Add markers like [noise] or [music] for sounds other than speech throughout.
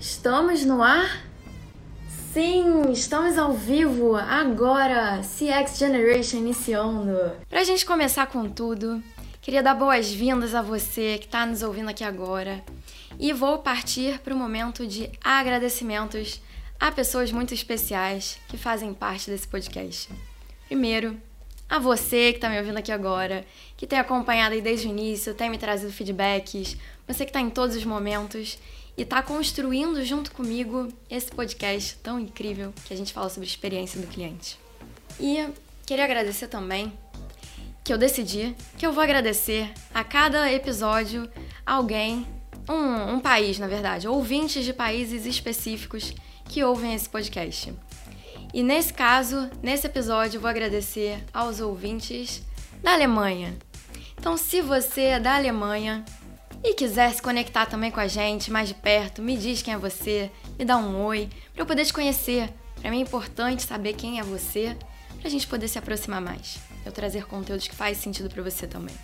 Estamos no ar? Sim, estamos ao vivo agora, CX Generation iniciando. Pra gente começar com tudo, queria dar boas-vindas a você que está nos ouvindo aqui agora e vou partir para o momento de agradecimentos a pessoas muito especiais que fazem parte desse podcast. Primeiro, a você que está me ouvindo aqui agora, que tem acompanhado aí desde o início, tem me trazido feedbacks, você que está em todos os momentos e está construindo junto comigo esse podcast tão incrível que a gente fala sobre experiência do cliente. E queria agradecer também que eu decidi que eu vou agradecer a cada episódio alguém, um, um país, na verdade, ouvintes de países específicos que ouvem esse podcast. E nesse caso, nesse episódio, vou agradecer aos ouvintes da Alemanha. Então, se você é da Alemanha e quiser se conectar também com a gente mais de perto, me diz quem é você, me dá um oi, para eu poder te conhecer. Para mim é importante saber quem é você, para a gente poder se aproximar mais. Eu trazer conteúdos que faz sentido para você também.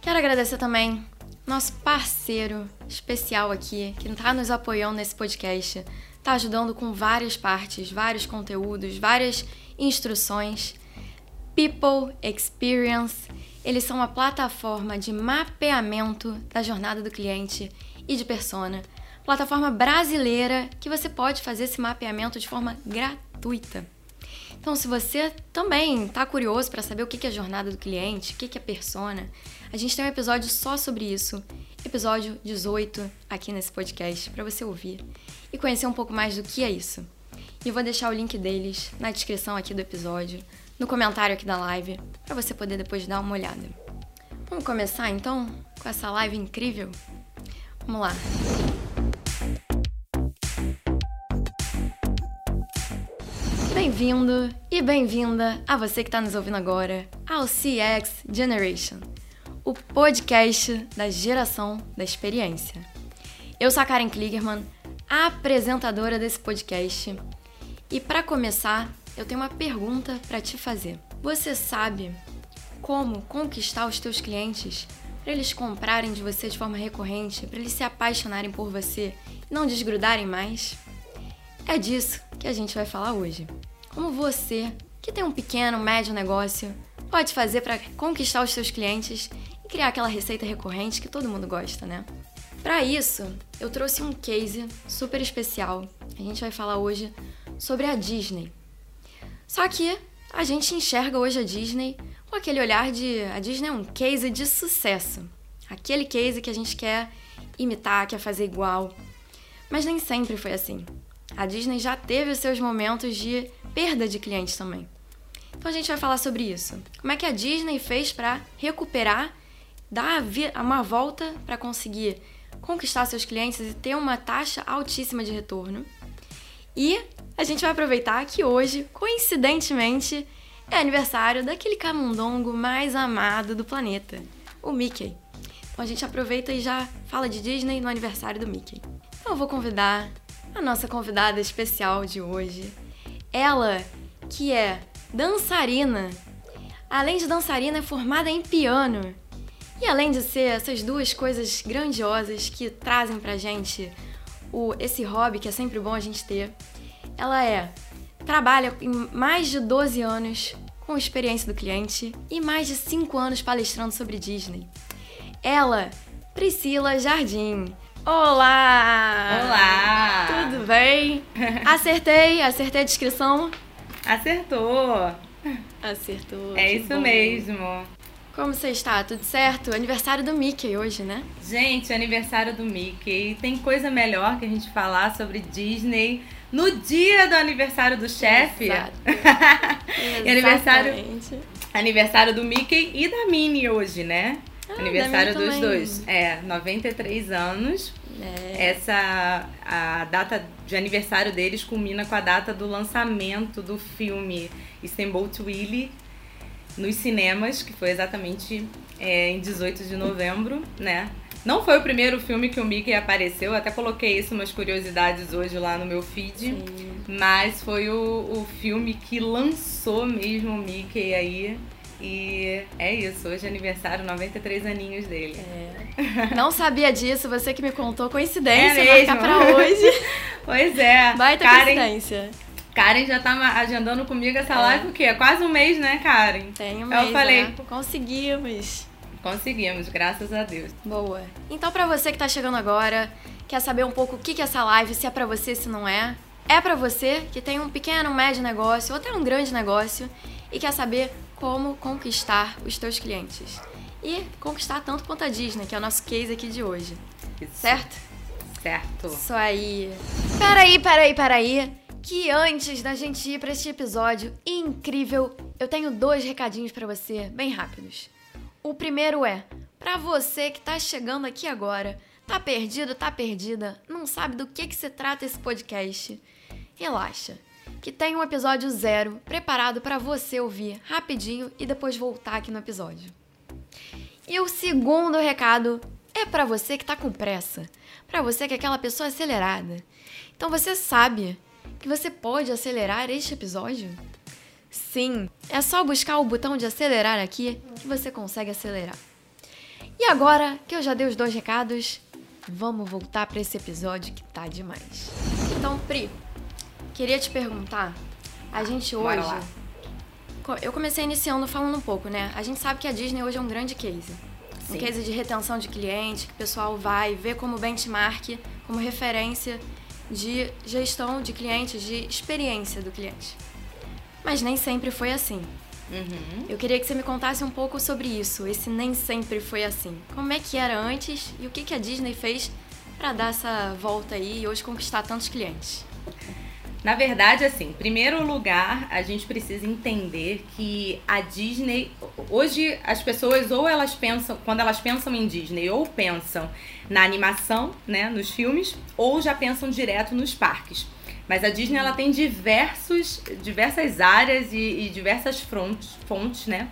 Quero agradecer também nosso parceiro especial aqui, que está nos apoiando nesse podcast, está ajudando com várias partes, vários conteúdos, várias instruções. People Experience, eles são uma plataforma de mapeamento da jornada do cliente e de persona. Plataforma brasileira que você pode fazer esse mapeamento de forma gratuita. Então, se você também está curioso para saber o que é jornada do cliente, o que é persona, a gente tem um episódio só sobre isso, episódio 18 aqui nesse podcast, para você ouvir e conhecer um pouco mais do que é isso. E vou deixar o link deles na descrição aqui do episódio, no comentário aqui da live, para você poder depois dar uma olhada. Vamos começar então com essa live incrível? Vamos lá! Bem-vindo e bem-vinda a você que está nos ouvindo agora ao CX Generation, o podcast da geração da experiência. Eu sou a Karen Kligerman, apresentadora desse podcast, e para começar, eu tenho uma pergunta para te fazer. Você sabe como conquistar os teus clientes para eles comprarem de você de forma recorrente, para eles se apaixonarem por você e não desgrudarem mais? É disso que a gente vai falar hoje como você, que tem um pequeno, médio negócio, pode fazer para conquistar os seus clientes e criar aquela receita recorrente que todo mundo gosta, né? Para isso, eu trouxe um case super especial. A gente vai falar hoje sobre a Disney. Só que a gente enxerga hoje a Disney com aquele olhar de a Disney é um case de sucesso. Aquele case que a gente quer imitar, quer fazer igual. Mas nem sempre foi assim. A Disney já teve os seus momentos de perda de clientes também. Então a gente vai falar sobre isso. Como é que a Disney fez para recuperar, dar uma volta para conseguir conquistar seus clientes e ter uma taxa altíssima de retorno. E a gente vai aproveitar que hoje, coincidentemente, é aniversário daquele camundongo mais amado do planeta, o Mickey. Então a gente aproveita e já fala de Disney no aniversário do Mickey. Então eu vou convidar a nossa convidada especial de hoje, ela, que é dançarina, além de dançarina, é formada em piano. E além de ser essas duas coisas grandiosas que trazem pra gente o, esse hobby que é sempre bom a gente ter, ela é trabalha em mais de 12 anos com experiência do cliente e mais de 5 anos palestrando sobre Disney. Ela, Priscila Jardim, Olá! Olá! Tudo bem? [laughs] Acertei, acertei a descrição? Acertou! Acertou. É isso bom. mesmo. Como você está? Tudo certo? Aniversário do Mickey hoje, né? Gente, aniversário do Mickey. Tem coisa melhor que a gente falar sobre Disney no dia do aniversário do chefe. [laughs] e aniversário, aniversário do Mickey e da Minnie hoje, né? Ah, aniversário dos também. dois. É, 93 anos. É. Essa a data de aniversário deles culmina com a data do lançamento do filme Steamboat Willie nos cinemas, que foi exatamente é, em 18 de novembro, né? Não foi o primeiro filme que o Mickey apareceu, até coloquei isso umas curiosidades hoje lá no meu feed, Sim. mas foi o, o filme que lançou mesmo o Mickey aí e é isso, hoje é aniversário, 93 aninhos dele. É. Não sabia disso, você que me contou, coincidência, é marcar pra hoje. [laughs] Pois é. Baita Karen, coincidência. Karen já tá agendando comigo essa é. live o quê? Quase um mês, né, Karen? Tem um mês, Eu falei, né? conseguimos. Conseguimos, graças a Deus. Boa. Então, para você que tá chegando agora, quer saber um pouco o que é essa live, se é para você, se não é, é para você que tem um pequeno, médio negócio ou até um grande negócio e quer saber como conquistar os teus clientes. E conquistar tanto quanto a Disney, que é o nosso case aqui de hoje. Isso. Certo? Certo. Isso aí. Peraí, peraí, peraí. Que antes da gente ir para este episódio incrível, eu tenho dois recadinhos para você, bem rápidos. O primeiro é, para você que tá chegando aqui agora, tá perdido, tá perdida, não sabe do que que se trata esse podcast, relaxa, que tem um episódio zero preparado para você ouvir rapidinho e depois voltar aqui no episódio. E o segundo recado é para você que tá com pressa, para você que é aquela pessoa acelerada. Então você sabe que você pode acelerar este episódio? Sim, é só buscar o botão de acelerar aqui que você consegue acelerar. E agora que eu já dei os dois recados, vamos voltar para esse episódio que tá demais. Então, Pri, queria te perguntar, a gente hoje eu comecei iniciando falando um pouco, né? A gente sabe que a Disney hoje é um grande case. Sim. Um case de retenção de cliente, que o pessoal vai ver como benchmark, como referência de gestão de clientes, de experiência do cliente. Mas nem sempre foi assim. Uhum. Eu queria que você me contasse um pouco sobre isso, esse nem sempre foi assim. Como é que era antes e o que, que a Disney fez para dar essa volta aí e hoje conquistar tantos clientes? Na verdade, assim, em primeiro lugar, a gente precisa entender que a Disney. Hoje, as pessoas, ou elas pensam, quando elas pensam em Disney, ou pensam na animação, né, nos filmes, ou já pensam direto nos parques. Mas a Disney ela tem diversos, diversas áreas e, e diversas frontes, fontes, né?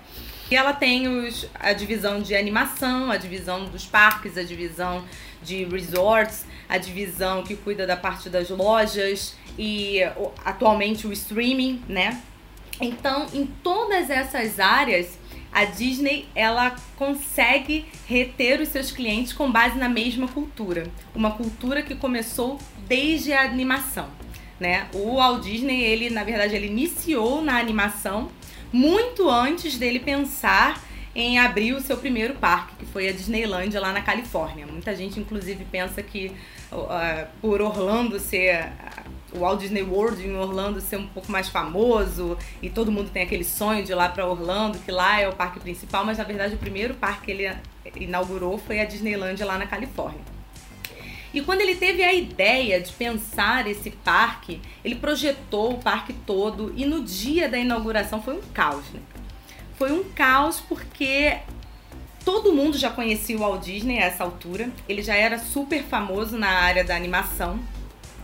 E ela tem os, a divisão de animação, a divisão dos parques, a divisão de resorts, a divisão que cuida da parte das lojas e atualmente o streaming, né? Então, em todas essas áreas, a Disney ela consegue reter os seus clientes com base na mesma cultura, uma cultura que começou desde a animação, né? O Walt Disney, ele na verdade ele iniciou na animação muito antes dele pensar em abrir o seu primeiro parque, que foi a Disneylandia lá na Califórnia. Muita gente inclusive pensa que uh, por Orlando ser o Walt Disney World em Orlando ser um pouco mais famoso e todo mundo tem aquele sonho de ir lá para Orlando, que lá é o parque principal, mas na verdade o primeiro parque que ele inaugurou foi a Disneyland lá na Califórnia. E quando ele teve a ideia de pensar esse parque, ele projetou o parque todo e no dia da inauguração foi um caos, né? Foi um caos porque todo mundo já conhecia o Walt Disney a essa altura. Ele já era super famoso na área da animação.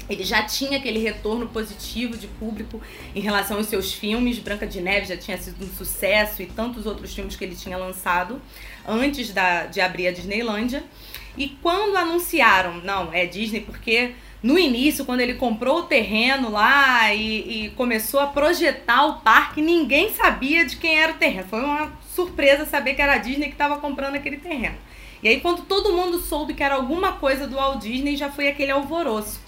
Ele já tinha aquele retorno positivo de público em relação aos seus filmes. Branca de Neve já tinha sido um sucesso e tantos outros filmes que ele tinha lançado antes da, de abrir a Disneylândia. E quando anunciaram, não, é Disney porque no início, quando ele comprou o terreno lá e, e, começou a projetar o parque, ninguém sabia de quem era o terreno. Foi uma surpresa saber que era a Disney que estava comprando aquele terreno. E aí, quando todo mundo soube que era alguma coisa do Walt Disney, já foi aquele alvoroço.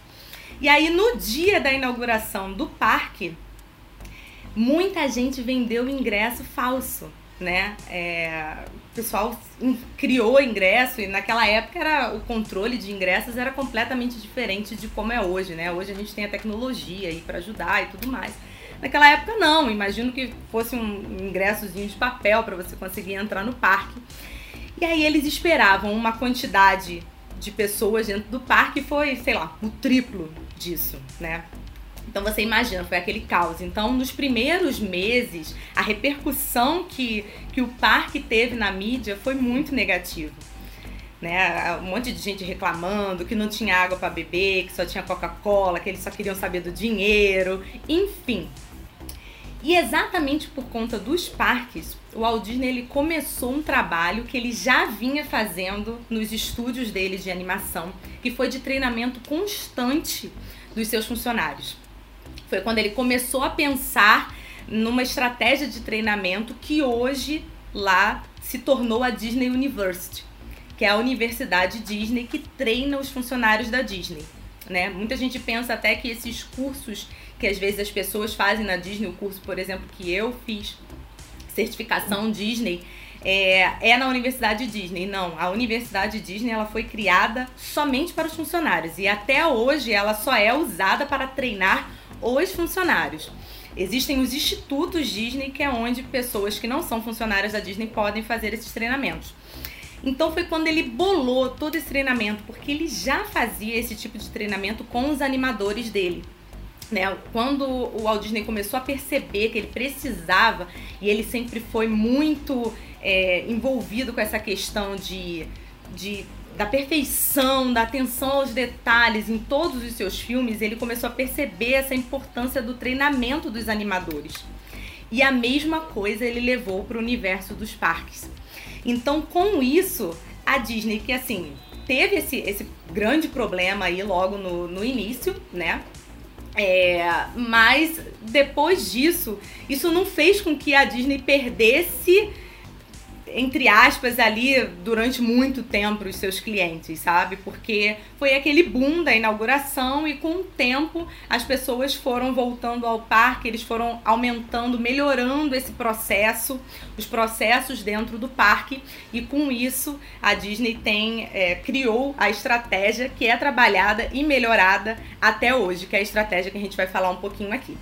E aí, no dia da inauguração do parque, muita gente vendeu ingresso falso, né? É, o pessoal criou ingresso e naquela época era o controle de ingressos era completamente diferente de como é hoje, né? Hoje a gente tem a tecnologia aí para ajudar e tudo mais. Naquela época não, imagino que fosse um ingressozinho de papel para você conseguir entrar no parque. E aí eles esperavam uma quantidade de pessoas dentro do parque foi, sei lá, o triplo disso, né? Então você imagina, foi aquele caos. Então, nos primeiros meses, a repercussão que, que o parque teve na mídia foi muito negativa. Né? Um monte de gente reclamando que não tinha água para beber, que só tinha Coca-Cola, que eles só queriam saber do dinheiro, enfim. E exatamente por conta dos parques, o Walt Disney ele começou um trabalho que ele já vinha fazendo nos estúdios dele de animação, que foi de treinamento constante dos seus funcionários. Foi quando ele começou a pensar numa estratégia de treinamento que hoje lá se tornou a Disney University, que é a universidade Disney que treina os funcionários da Disney. né? Muita gente pensa até que esses cursos que às vezes as pessoas fazem na Disney, o curso, por exemplo, que eu fiz, certificação Disney, é, é na Universidade Disney. Não, a Universidade Disney ela foi criada somente para os funcionários e até hoje ela só é usada para treinar os funcionários. Existem os institutos Disney, que é onde pessoas que não são funcionárias da Disney podem fazer esses treinamentos. Então foi quando ele bolou todo esse treinamento, porque ele já fazia esse tipo de treinamento com os animadores dele. Né? Quando o Walt Disney começou a perceber que ele precisava, e ele sempre foi muito é, envolvido com essa questão de, de da perfeição, da atenção aos detalhes em todos os seus filmes, ele começou a perceber essa importância do treinamento dos animadores. E a mesma coisa ele levou para o universo dos parques. Então, com isso, a Disney, que assim, teve esse, esse grande problema aí logo no, no início, né? É, mas depois disso, isso não fez com que a Disney perdesse entre aspas, ali durante muito tempo os seus clientes, sabe? Porque foi aquele boom da inauguração e com o tempo as pessoas foram voltando ao parque, eles foram aumentando, melhorando esse processo, os processos dentro do parque e com isso a Disney tem é, criou a estratégia que é trabalhada e melhorada até hoje, que é a estratégia que a gente vai falar um pouquinho aqui.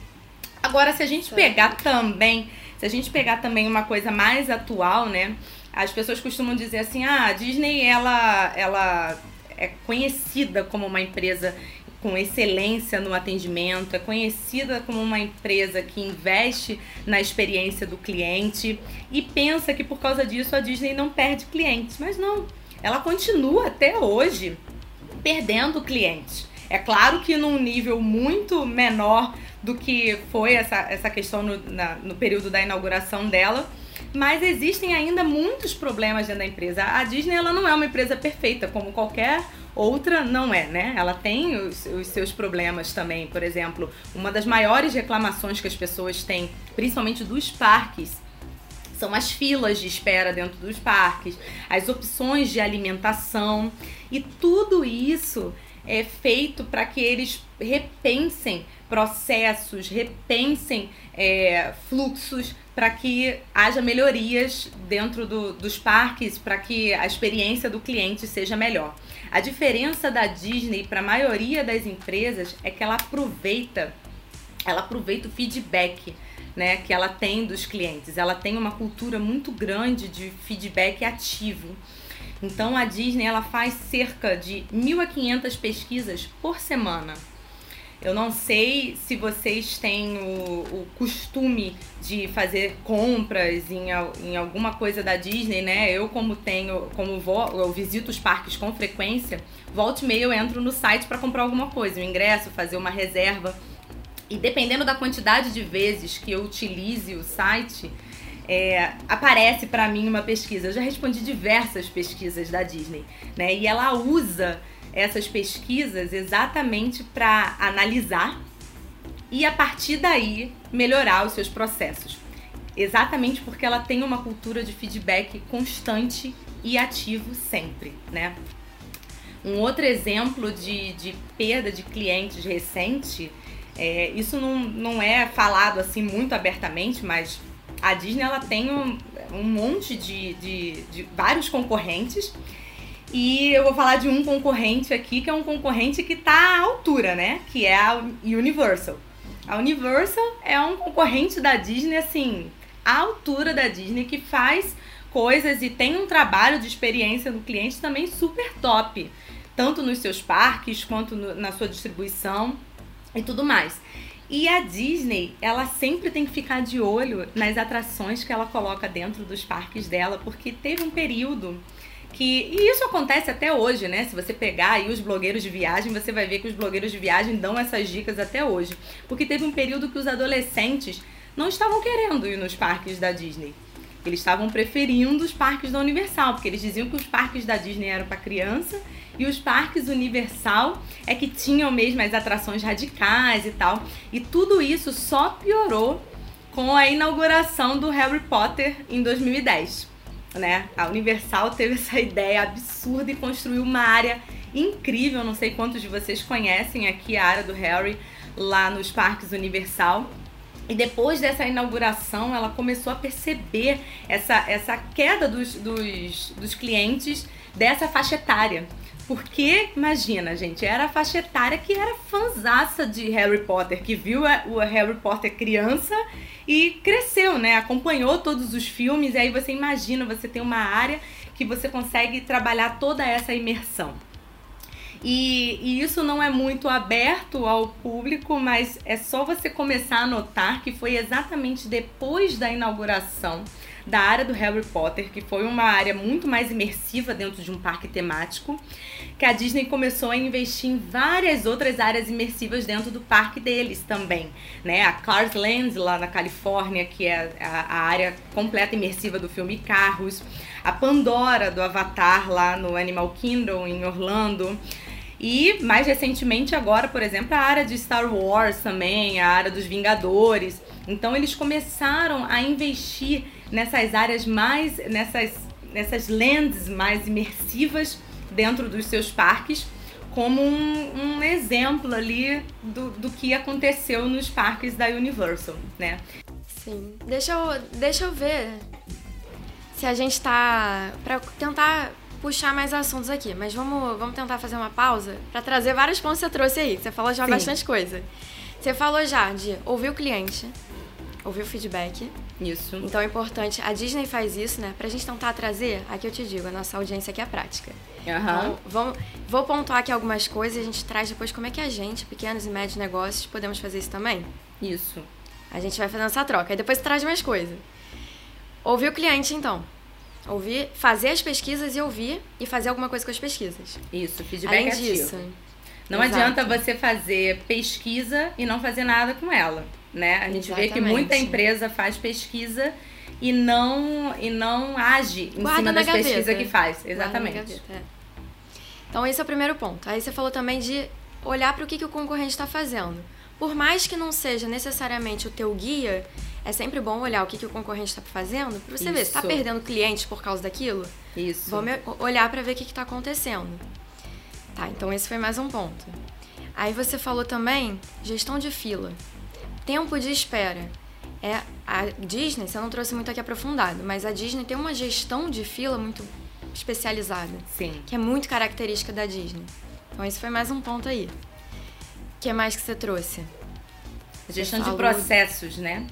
Agora, se a gente pegar também se a gente pegar também uma coisa mais atual, né? As pessoas costumam dizer assim: ah, a Disney ela, ela é conhecida como uma empresa com excelência no atendimento, é conhecida como uma empresa que investe na experiência do cliente e pensa que por causa disso a Disney não perde clientes. Mas não, ela continua até hoje perdendo clientes. É claro que num nível muito menor do que foi essa, essa questão no, na, no período da inauguração dela. Mas existem ainda muitos problemas dentro da empresa. A Disney ela não é uma empresa perfeita, como qualquer outra não é, né? Ela tem os, os, seus problemas também. Por exemplo, uma das maiores reclamações que as pessoas têm, principalmente dos parques, são as filas de espera dentro dos parques, as opções de alimentação e tudo isso é feito para que eles repensem processos, repensem é, fluxos para que haja melhorias dentro do, dos parques, para que a experiência do cliente seja melhor. A diferença da Disney para a maioria das empresas é que ela aproveita, ela aproveita o feedback. Né, que ela tem dos clientes. Ela tem uma cultura muito grande de feedback ativo. Então a Disney ela faz cerca de 1.500 pesquisas por semana eu não sei se vocês têm o, o costume de fazer compras em, em alguma coisa da Disney, né? Eu, como tenho, como vou, eu visito os parques com frequência, volta e meia eu entro no site para comprar alguma coisa, um ingresso, fazer uma reserva. E dependendo da quantidade de vezes que eu utilize o site, é, aparece para mim uma pesquisa. Eu já respondi diversas pesquisas da Disney, né? E ela usa essas pesquisas exatamente para analisar e a partir daí melhorar os seus processos. Exatamente porque ela tem uma cultura de feedback constante e ativo sempre, né? Um outro exemplo de, de perda de clientes recente, é, isso não, não é falado assim muito abertamente, mas a Disney ela tem um, um monte de, de, de vários concorrentes e eu vou falar de um concorrente aqui, que é um concorrente que está à altura, né? Que é a Universal. A Universal é um concorrente da Disney, assim, à altura da Disney, que faz coisas e tem um trabalho de experiência no cliente também super top. Tanto nos seus parques, quanto no, na sua distribuição e tudo mais. E a Disney, ela sempre tem que ficar de olho nas atrações que ela coloca dentro dos parques dela, porque teve um período que e isso acontece até hoje, né? Se você pegar aí os blogueiros de viagem, você vai ver que os blogueiros de viagem dão essas dicas até hoje, porque teve um período que os adolescentes não estavam querendo ir nos parques da Disney. Eles estavam preferindo os parques da Universal, porque eles diziam que os parques da Disney eram para criança e os parques Universal é que tinham mesmo as atrações radicais e tal. E tudo isso só piorou com a inauguração do Harry Potter em 2010 né? A Universal teve essa [laughs] ideia absurda e construiu uma área incrível. Não sei quantos de vocês conhecem aqui a área do Harry lá nos parques Universal. E depois dessa inauguração, ela começou a perceber essa, essa queda dos, dos, dos clientes dessa faixa etária. Porque, imagina, gente, era a faixa etária que era fanzaça de Harry Potter, que viu o Harry Potter criança e cresceu, né? Acompanhou todos os filmes, e aí você imagina, você tem uma área que você consegue trabalhar toda essa imersão. E, e, isso não é muito aberto ao público, mas é só você começar a notar que foi exatamente depois da inauguração da área do Harry Potter, que foi uma área muito mais imersiva dentro de um parque temático, que a Disney começou a investir em várias outras áreas imersivas dentro do parque deles também, né? A Cars Land lá na Califórnia, que é a, a área completa imersiva do filme Carros, a Pandora do Avatar lá no Animal Kingdom em Orlando. E mais recentemente agora, por exemplo, a área de Star Wars também, a área dos Vingadores. Então eles começaram a investir nessas áreas mais, nessas, nessas lands mais imersivas dentro dos seus parques, como um, um exemplo ali do, do que aconteceu nos parques da Universal, né? Sim. Deixa eu, deixa eu ver se a gente tá. para tentar puxar mais assuntos aqui, mas vamos, vamos tentar fazer uma pausa para trazer vários pontos que você trouxe aí. Você falou já Sim. bastante coisa. Você falou já de ouvir o cliente, ouvir o feedback. Isso. Então é importante. A Disney faz isso, né? Pra gente tentar trazer, aqui eu te digo, a nossa audiência aqui é prática. Uhum. Então, vamos, vou pontuar aqui algumas coisas e a gente traz depois como é que a gente, pequenos e médios negócios, podemos fazer isso também. Isso. A gente vai fazendo essa troca. Aí depois traz mais coisa. Ouvir o cliente, então. Ouvir, fazer as pesquisas e ouvir e fazer alguma coisa com as pesquisas. Isso, feedback Além ativo. disso. Não Exato. adianta você fazer pesquisa e não fazer nada com ela, né? A gente Exatamente. vê que muita empresa faz pesquisa e não e não age em Guarda cima das pesquisas que faz. Exatamente. Gaveta, é. Então esse é o primeiro ponto. Aí você falou também de olhar para o que, que o concorrente está fazendo. Por mais que não seja necessariamente o teu guia, é sempre bom olhar o que, que o concorrente está fazendo para você Isso. ver se está perdendo clientes por causa daquilo. Isso. Vamos olhar para ver o que está acontecendo. Tá, então esse foi mais um ponto. Aí você falou também gestão de fila. Tempo de espera. É, a Disney, você não trouxe muito aqui aprofundado, mas a Disney tem uma gestão de fila muito especializada. Sim. Que é muito característica da Disney. Então esse foi mais um ponto aí. O que mais que você trouxe? Gestão de processos, né?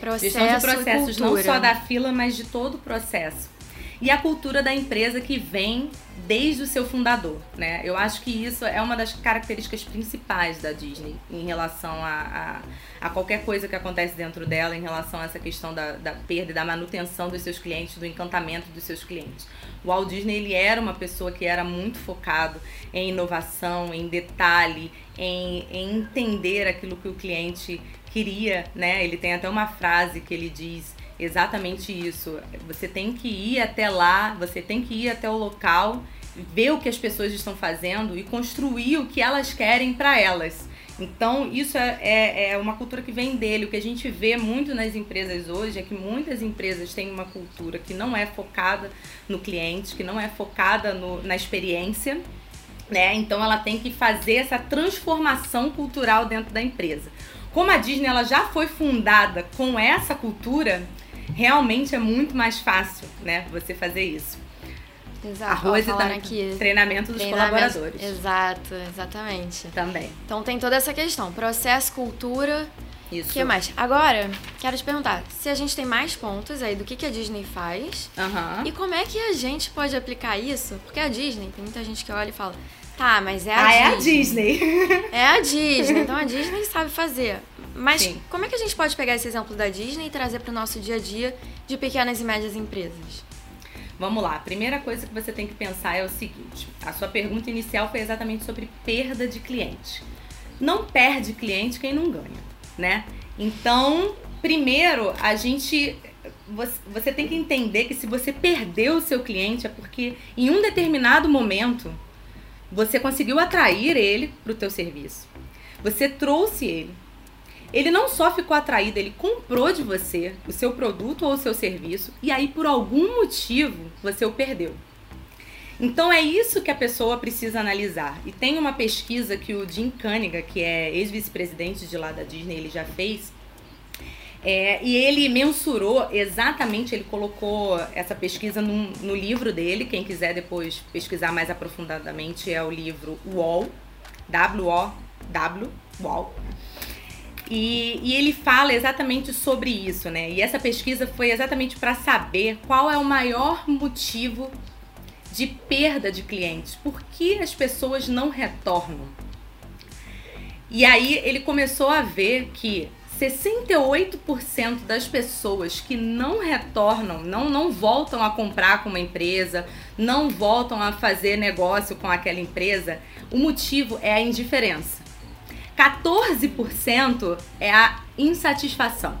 Processo Gestão de processos, não só da fila, mas de todo o processo. E a cultura da empresa que vem desde o seu fundador, né? Eu acho que isso é uma das características principais da Disney em relação a, a, a qualquer coisa que acontece dentro dela, em relação a essa questão da, da perda e da manutenção dos seus clientes, do encantamento dos seus clientes. O Walt Disney ele era uma pessoa que era muito focado em inovação, em detalhe, em, em entender aquilo que o cliente queria, né? Ele tem até uma frase que ele diz exatamente isso. Você tem que ir até lá, você tem que ir até o local, ver o que as pessoas estão fazendo e construir o que elas querem para elas. Então, isso é, é, é, uma cultura que vem dele. O que a gente vê muito nas empresas hoje é que muitas empresas têm uma cultura que não é focada no cliente, que não é focada no, na experiência. Né? Então, ela tem que fazer essa transformação cultural dentro da empresa como a Disney ela já foi fundada com essa cultura, realmente é muito mais fácil, né, você fazer isso. Exato. Arroz e aqui, treinamento dos colaboradores. Exato, exatamente. Também. Então tem toda essa questão, processo, cultura. Isso. O que mais? Agora, quero te perguntar se a gente tem mais pontos aí do que, que a Disney faz uhum. e como é que a gente pode aplicar isso, porque a Disney, tem muita gente que olha e fala, Tá, mas é a ah, Disney. é a Disney. [laughs] é a Disney, então a Disney sabe fazer. Mas Sim. como é que a gente pode pegar esse exemplo da Disney e trazer para o nosso dia a dia de pequenas e médias empresas? Vamos lá, a primeira coisa que você tem que pensar é o seguinte: a sua pergunta inicial foi exatamente sobre perda de cliente. Não perde cliente quem não ganha, né? Então, primeiro, a gente você tem que entender que se você perdeu o seu cliente é porque em um determinado momento você conseguiu atrair ele para o teu serviço. Você trouxe ele. Ele não só ficou atraído, ele comprou de você o seu produto ou o seu serviço e aí por algum motivo você o perdeu. Então é isso que a pessoa precisa analisar. E tem uma pesquisa que o Jim Cunningham, que é ex-vice-presidente de lá da Disney, ele já fez. É, e ele mensurou exatamente, ele colocou essa pesquisa no, no livro dele. Quem quiser depois pesquisar mais aprofundadamente é o livro WOW, W-O-W, WOW. E, e, ele fala exatamente sobre isso, né? E essa pesquisa foi exatamente para saber qual é o maior motivo de perda de clientes. Por que as pessoas não retornam? E aí ele começou a ver que 68% das pessoas que não retornam, não, não voltam a comprar com uma empresa, não voltam a fazer negócio com aquela empresa, o motivo é a indiferença. 14% é a insatisfação.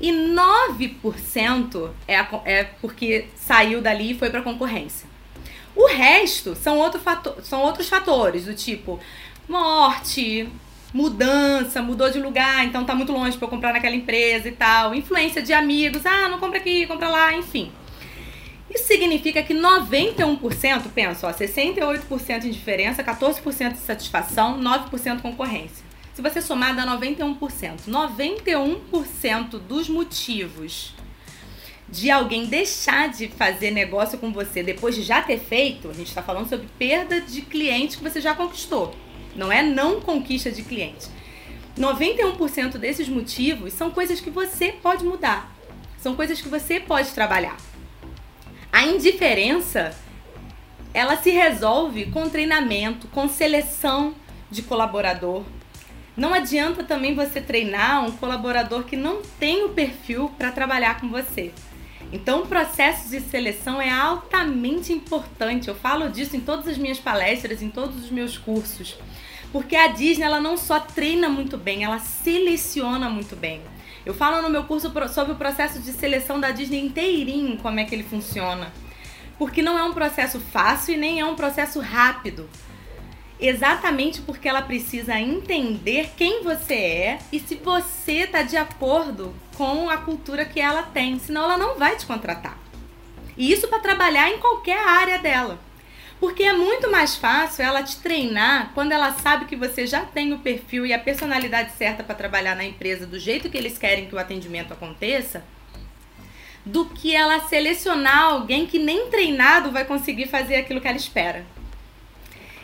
E 9% é, a, é porque saiu dali e foi para concorrência. O resto são, outro fator, são outros fatores, do tipo morte, mudança, mudou de lugar, então tá muito longe para eu comprar naquela empresa e tal, influência de amigos, ah, não compra aqui, compra lá, enfim. Isso significa que 91%, pensa, ó, 68% de diferença, 14% de satisfação, 9% concorrência. Se você somar, dá 91%. 91% dos motivos de alguém deixar de fazer negócio com você depois de já ter feito, a gente está falando sobre perda de cliente que você já conquistou. Não é não conquista de cliente. 91% desses motivos são coisas que você pode mudar. São coisas que você pode trabalhar. A indiferença, ela se resolve com treinamento, com seleção de colaborador. Não adianta também você treinar um colaborador que não tem o perfil para trabalhar com você. Então, o processo de seleção é altamente importante. Eu falo disso em todas as minhas palestras, em todos os meus cursos. Porque a Disney ela não só treina muito bem, ela seleciona muito bem. Eu falo no meu curso sobre o processo de seleção da Disney inteirinho, como é que ele funciona. Porque não é um processo fácil e nem é um processo rápido. Exatamente porque ela precisa entender quem você é e se você está de acordo com a cultura que ela tem, senão ela não vai te contratar. E isso para trabalhar em qualquer área dela. Porque é muito mais fácil ela te treinar quando ela sabe que você já tem o perfil e a personalidade certa para trabalhar na empresa do jeito que eles querem que o atendimento aconteça, do que ela selecionar alguém que nem treinado vai conseguir fazer aquilo que ela espera.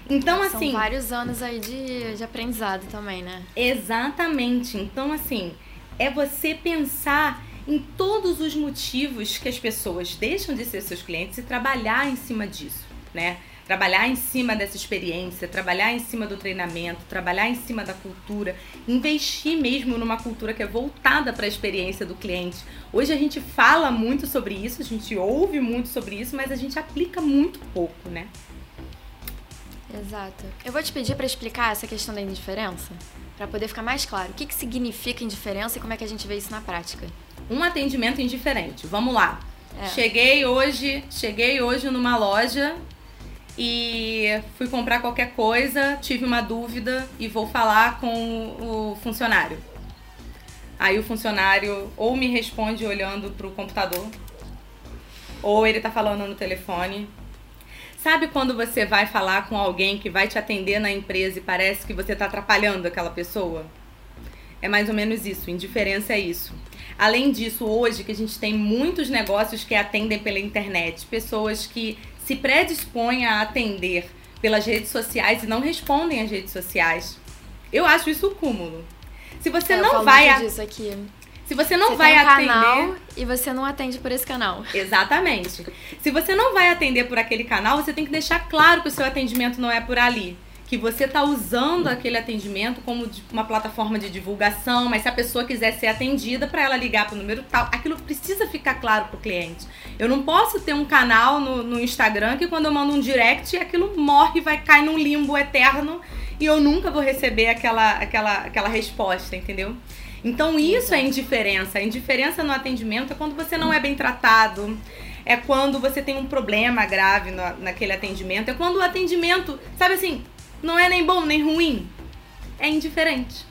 Então, São assim. São vários anos aí de, de aprendizado também, né? Exatamente. Então, assim, é você pensar em todos os motivos que as pessoas deixam de ser seus clientes e trabalhar em cima disso, né? Trabalhar em cima dessa experiência, trabalhar em cima do treinamento, trabalhar em cima da cultura, investir mesmo numa cultura que é voltada para a experiência do cliente. Hoje a gente fala muito sobre isso, a gente ouve muito sobre isso, mas a gente aplica muito pouco, né? Exato. Eu vou te pedir para explicar essa questão da indiferença, para poder ficar mais claro. O que, que significa indiferença e como é que a gente vê isso na prática? Um atendimento indiferente. Vamos lá. É. Cheguei hoje, cheguei hoje numa loja e fui comprar qualquer coisa, tive uma dúvida e vou falar com o funcionário. Aí o funcionário ou me responde olhando pro computador, ou ele tá falando no telefone, Sabe quando você vai falar com alguém que vai te atender na empresa e parece que você está atrapalhando aquela pessoa? É mais ou menos isso, indiferença é isso. Além disso, hoje que a gente tem muitos negócios que atendem pela internet, pessoas que se predispõem a atender pelas redes sociais e não respondem às redes sociais. Eu acho isso o cúmulo. Se você é, não vai a... Se você não você vai um atender. Canal e você não atende por esse canal. Exatamente. Se você não vai atender por aquele canal, você tem que deixar claro que o seu atendimento não é por ali. Que você está usando aquele atendimento como uma plataforma de divulgação, mas se a pessoa quiser ser atendida, para ela ligar para o número tal, aquilo precisa ficar claro para o cliente. Eu não posso ter um canal no, no Instagram que quando eu mando um direct, aquilo morre e vai cair num limbo eterno e eu nunca vou receber aquela, aquela, aquela resposta, entendeu? Então isso é indiferença. A indiferença no atendimento é quando você não é bem tratado, é quando você tem um problema grave naquele atendimento, é quando o atendimento, sabe assim, não é nem bom nem ruim, é indiferente.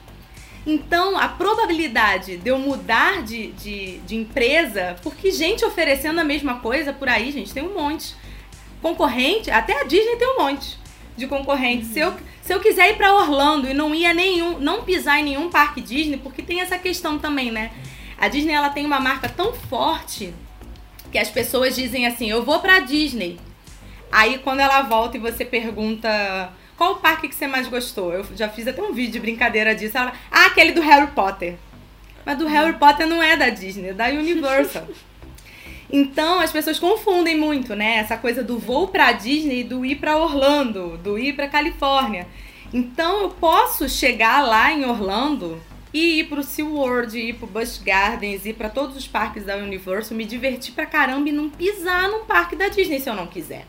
Então, a probabilidade de eu mudar de, de, de empresa, porque gente oferecendo a mesma coisa por aí, gente, tem um monte. concorrente, até a Disney tem um monte de concorrentes. Uhum. Se, eu, se eu quiser ir para Orlando e não ia nenhum, não pisar em nenhum parque Disney, porque tem essa questão também, né? A Disney ela tem uma marca tão forte que as pessoas dizem assim: "Eu vou para Disney". Aí quando ela volta e você pergunta qual o parque que você mais gostou? Eu já fiz até um vídeo de brincadeira disso. Ela, ah, aquele do Harry Potter. Mas do Harry Potter não é da Disney, é da Universal. [laughs] Então as pessoas confundem muito, né? Essa coisa do voo para Disney e do ir para Orlando, do ir para Califórnia. Então eu posso chegar lá em Orlando e ir pro SeaWorld, ir pro Busch Gardens, ir para todos os parques da Universal, me divertir pra caramba e não pisar num parque da Disney se eu não quiser.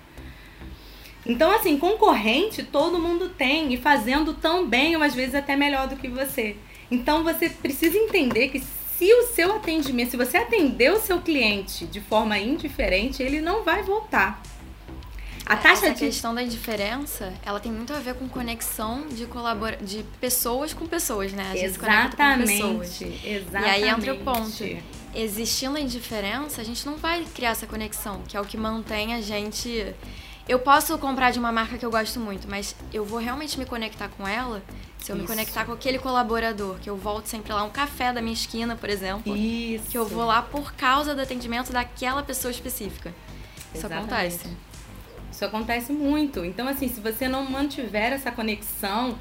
Então, assim, concorrente todo mundo tem e fazendo tão bem, ou às vezes até melhor do que você. Então, você precisa entender que se o seu atendimento, se você atender o seu cliente de forma indiferente, ele não vai voltar. A taxa Essa de... questão da indiferença, ela tem muito a ver com conexão de colabora... de pessoas com pessoas, né? A gente exatamente, com pessoas. Exatamente. E aí entra o ponto. Existindo a indiferença, a gente não vai criar essa conexão, que é o que mantém a gente eu posso comprar de uma marca que eu gosto muito, mas eu vou realmente me conectar com ela se eu Isso. me conectar com aquele colaborador, que eu volto sempre lá, um café da minha esquina, por exemplo. Isso. Que eu vou lá por causa do atendimento daquela pessoa específica. Isso Exatamente. acontece. Isso acontece muito. Então, assim, se você não mantiver essa conexão,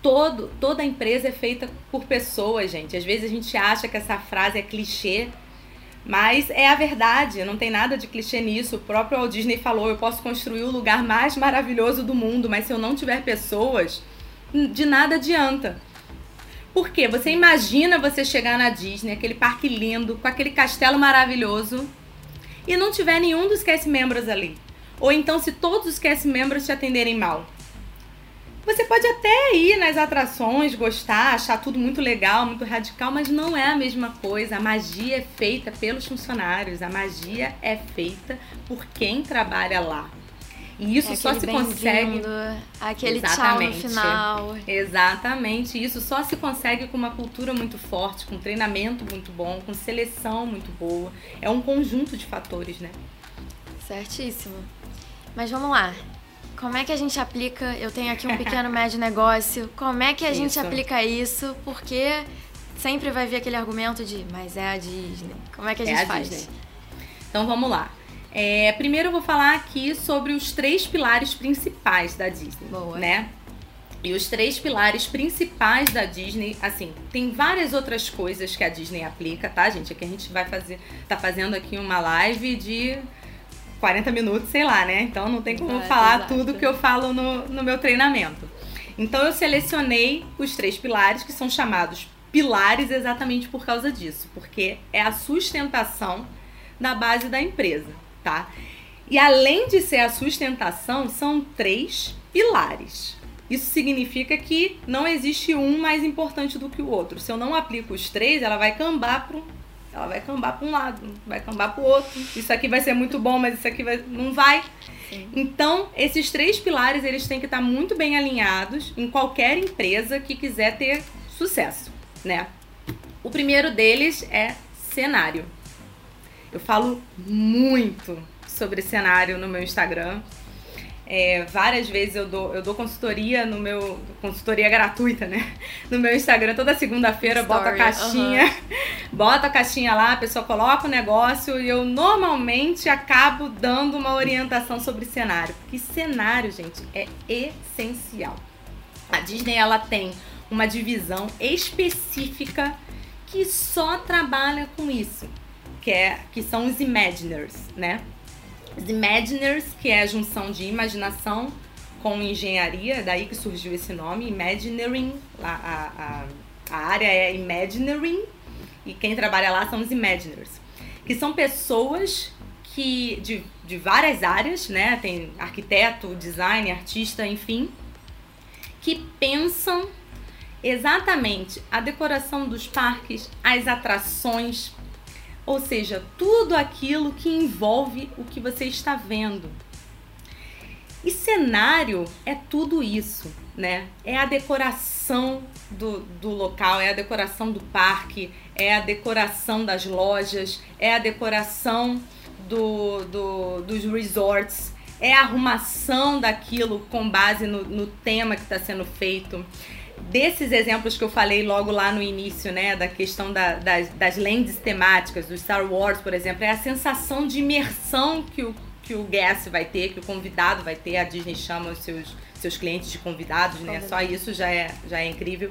todo, toda empresa é feita por pessoas, gente. Às vezes a gente acha que essa frase é clichê, mas é a verdade, não tem nada de clichê nisso. O próprio Walt Disney falou: eu posso construir o lugar mais maravilhoso do mundo, mas se eu não tiver pessoas, de nada adianta. Por quê? Você imagina você chegar na Disney, aquele parque lindo, com aquele castelo maravilhoso, e não tiver nenhum dos cast members ali. Ou então, se todos os cast members te atenderem mal. Você pode até ir nas atrações, gostar, achar tudo muito legal, muito radical, mas não é a mesma coisa. A magia é feita pelos funcionários, a magia é feita por quem trabalha lá. E isso é só se consegue. Aquele Exatamente. tchau no final. Exatamente. Isso só se consegue com uma cultura muito forte, com treinamento muito bom, com seleção muito boa. É um conjunto de fatores, né? Certíssimo. Mas vamos lá. Como é que a gente aplica? Eu tenho aqui um pequeno médio negócio. Como é que a isso. gente aplica isso? Porque sempre vai vir aquele argumento de, mas é a Disney. Como é que a é gente é a faz? Disney. Então vamos lá. É, primeiro eu vou falar aqui sobre os três pilares principais da Disney, Boa. né? E os três pilares principais da Disney, assim, tem várias outras coisas que a Disney aplica, tá, gente? Aqui a gente vai fazer, tá fazendo aqui uma live de 40 minutos, sei lá, né? Então não tem como é, falar exato. tudo que eu falo no, no meu treinamento. Então eu selecionei os três pilares que são chamados pilares exatamente por causa disso, porque é a sustentação da base da empresa, tá? E além de ser a sustentação, são três pilares. Isso significa que não existe um mais importante do que o outro. Se eu não aplico os três, ela vai cambar para ela vai cambar para um lado, vai cambar para o outro. Isso aqui vai ser muito bom, mas isso aqui vai... não vai. Sim. Então, esses três pilares, eles têm que estar muito bem alinhados em qualquer empresa que quiser ter sucesso, né? O primeiro deles é cenário. Eu falo muito sobre cenário no meu Instagram. É, várias vezes eu dou, eu dou consultoria no meu. consultoria gratuita, né? No meu Instagram, toda segunda-feira, boto a caixinha. Uh [laughs] -huh. Boto a caixinha lá, a pessoa coloca o negócio e eu normalmente acabo dando uma orientação sobre cenário. Porque cenário, gente, é essencial. A Disney ela tem uma divisão específica que só trabalha com isso, que, é, que são os Imaginers, né? Os Imaginers, que é a junção de imaginação com engenharia, daí que surgiu esse nome, Imagineering, a, a, a área é Imagineering, e quem trabalha lá são os Imaginers, que são pessoas que de, de várias áreas, né? Tem arquiteto, design, artista, enfim, que pensam exatamente a decoração dos parques, as atrações, ou seja, tudo aquilo que envolve o que você está vendo. E cenário é tudo isso, né? É a decoração do, do local, é a decoração do parque, é a decoração das lojas, é a decoração do, do, dos resorts, é a arrumação daquilo com base no, no tema que está sendo feito. Desses exemplos que eu falei logo lá no início, né, da questão da, das, das lentes temáticas, do Star Wars, por exemplo, é a sensação de imersão que o, que o guest vai ter, que o convidado vai ter. A Disney chama os seus, seus clientes de convidados, né? Só isso já é, já é incrível.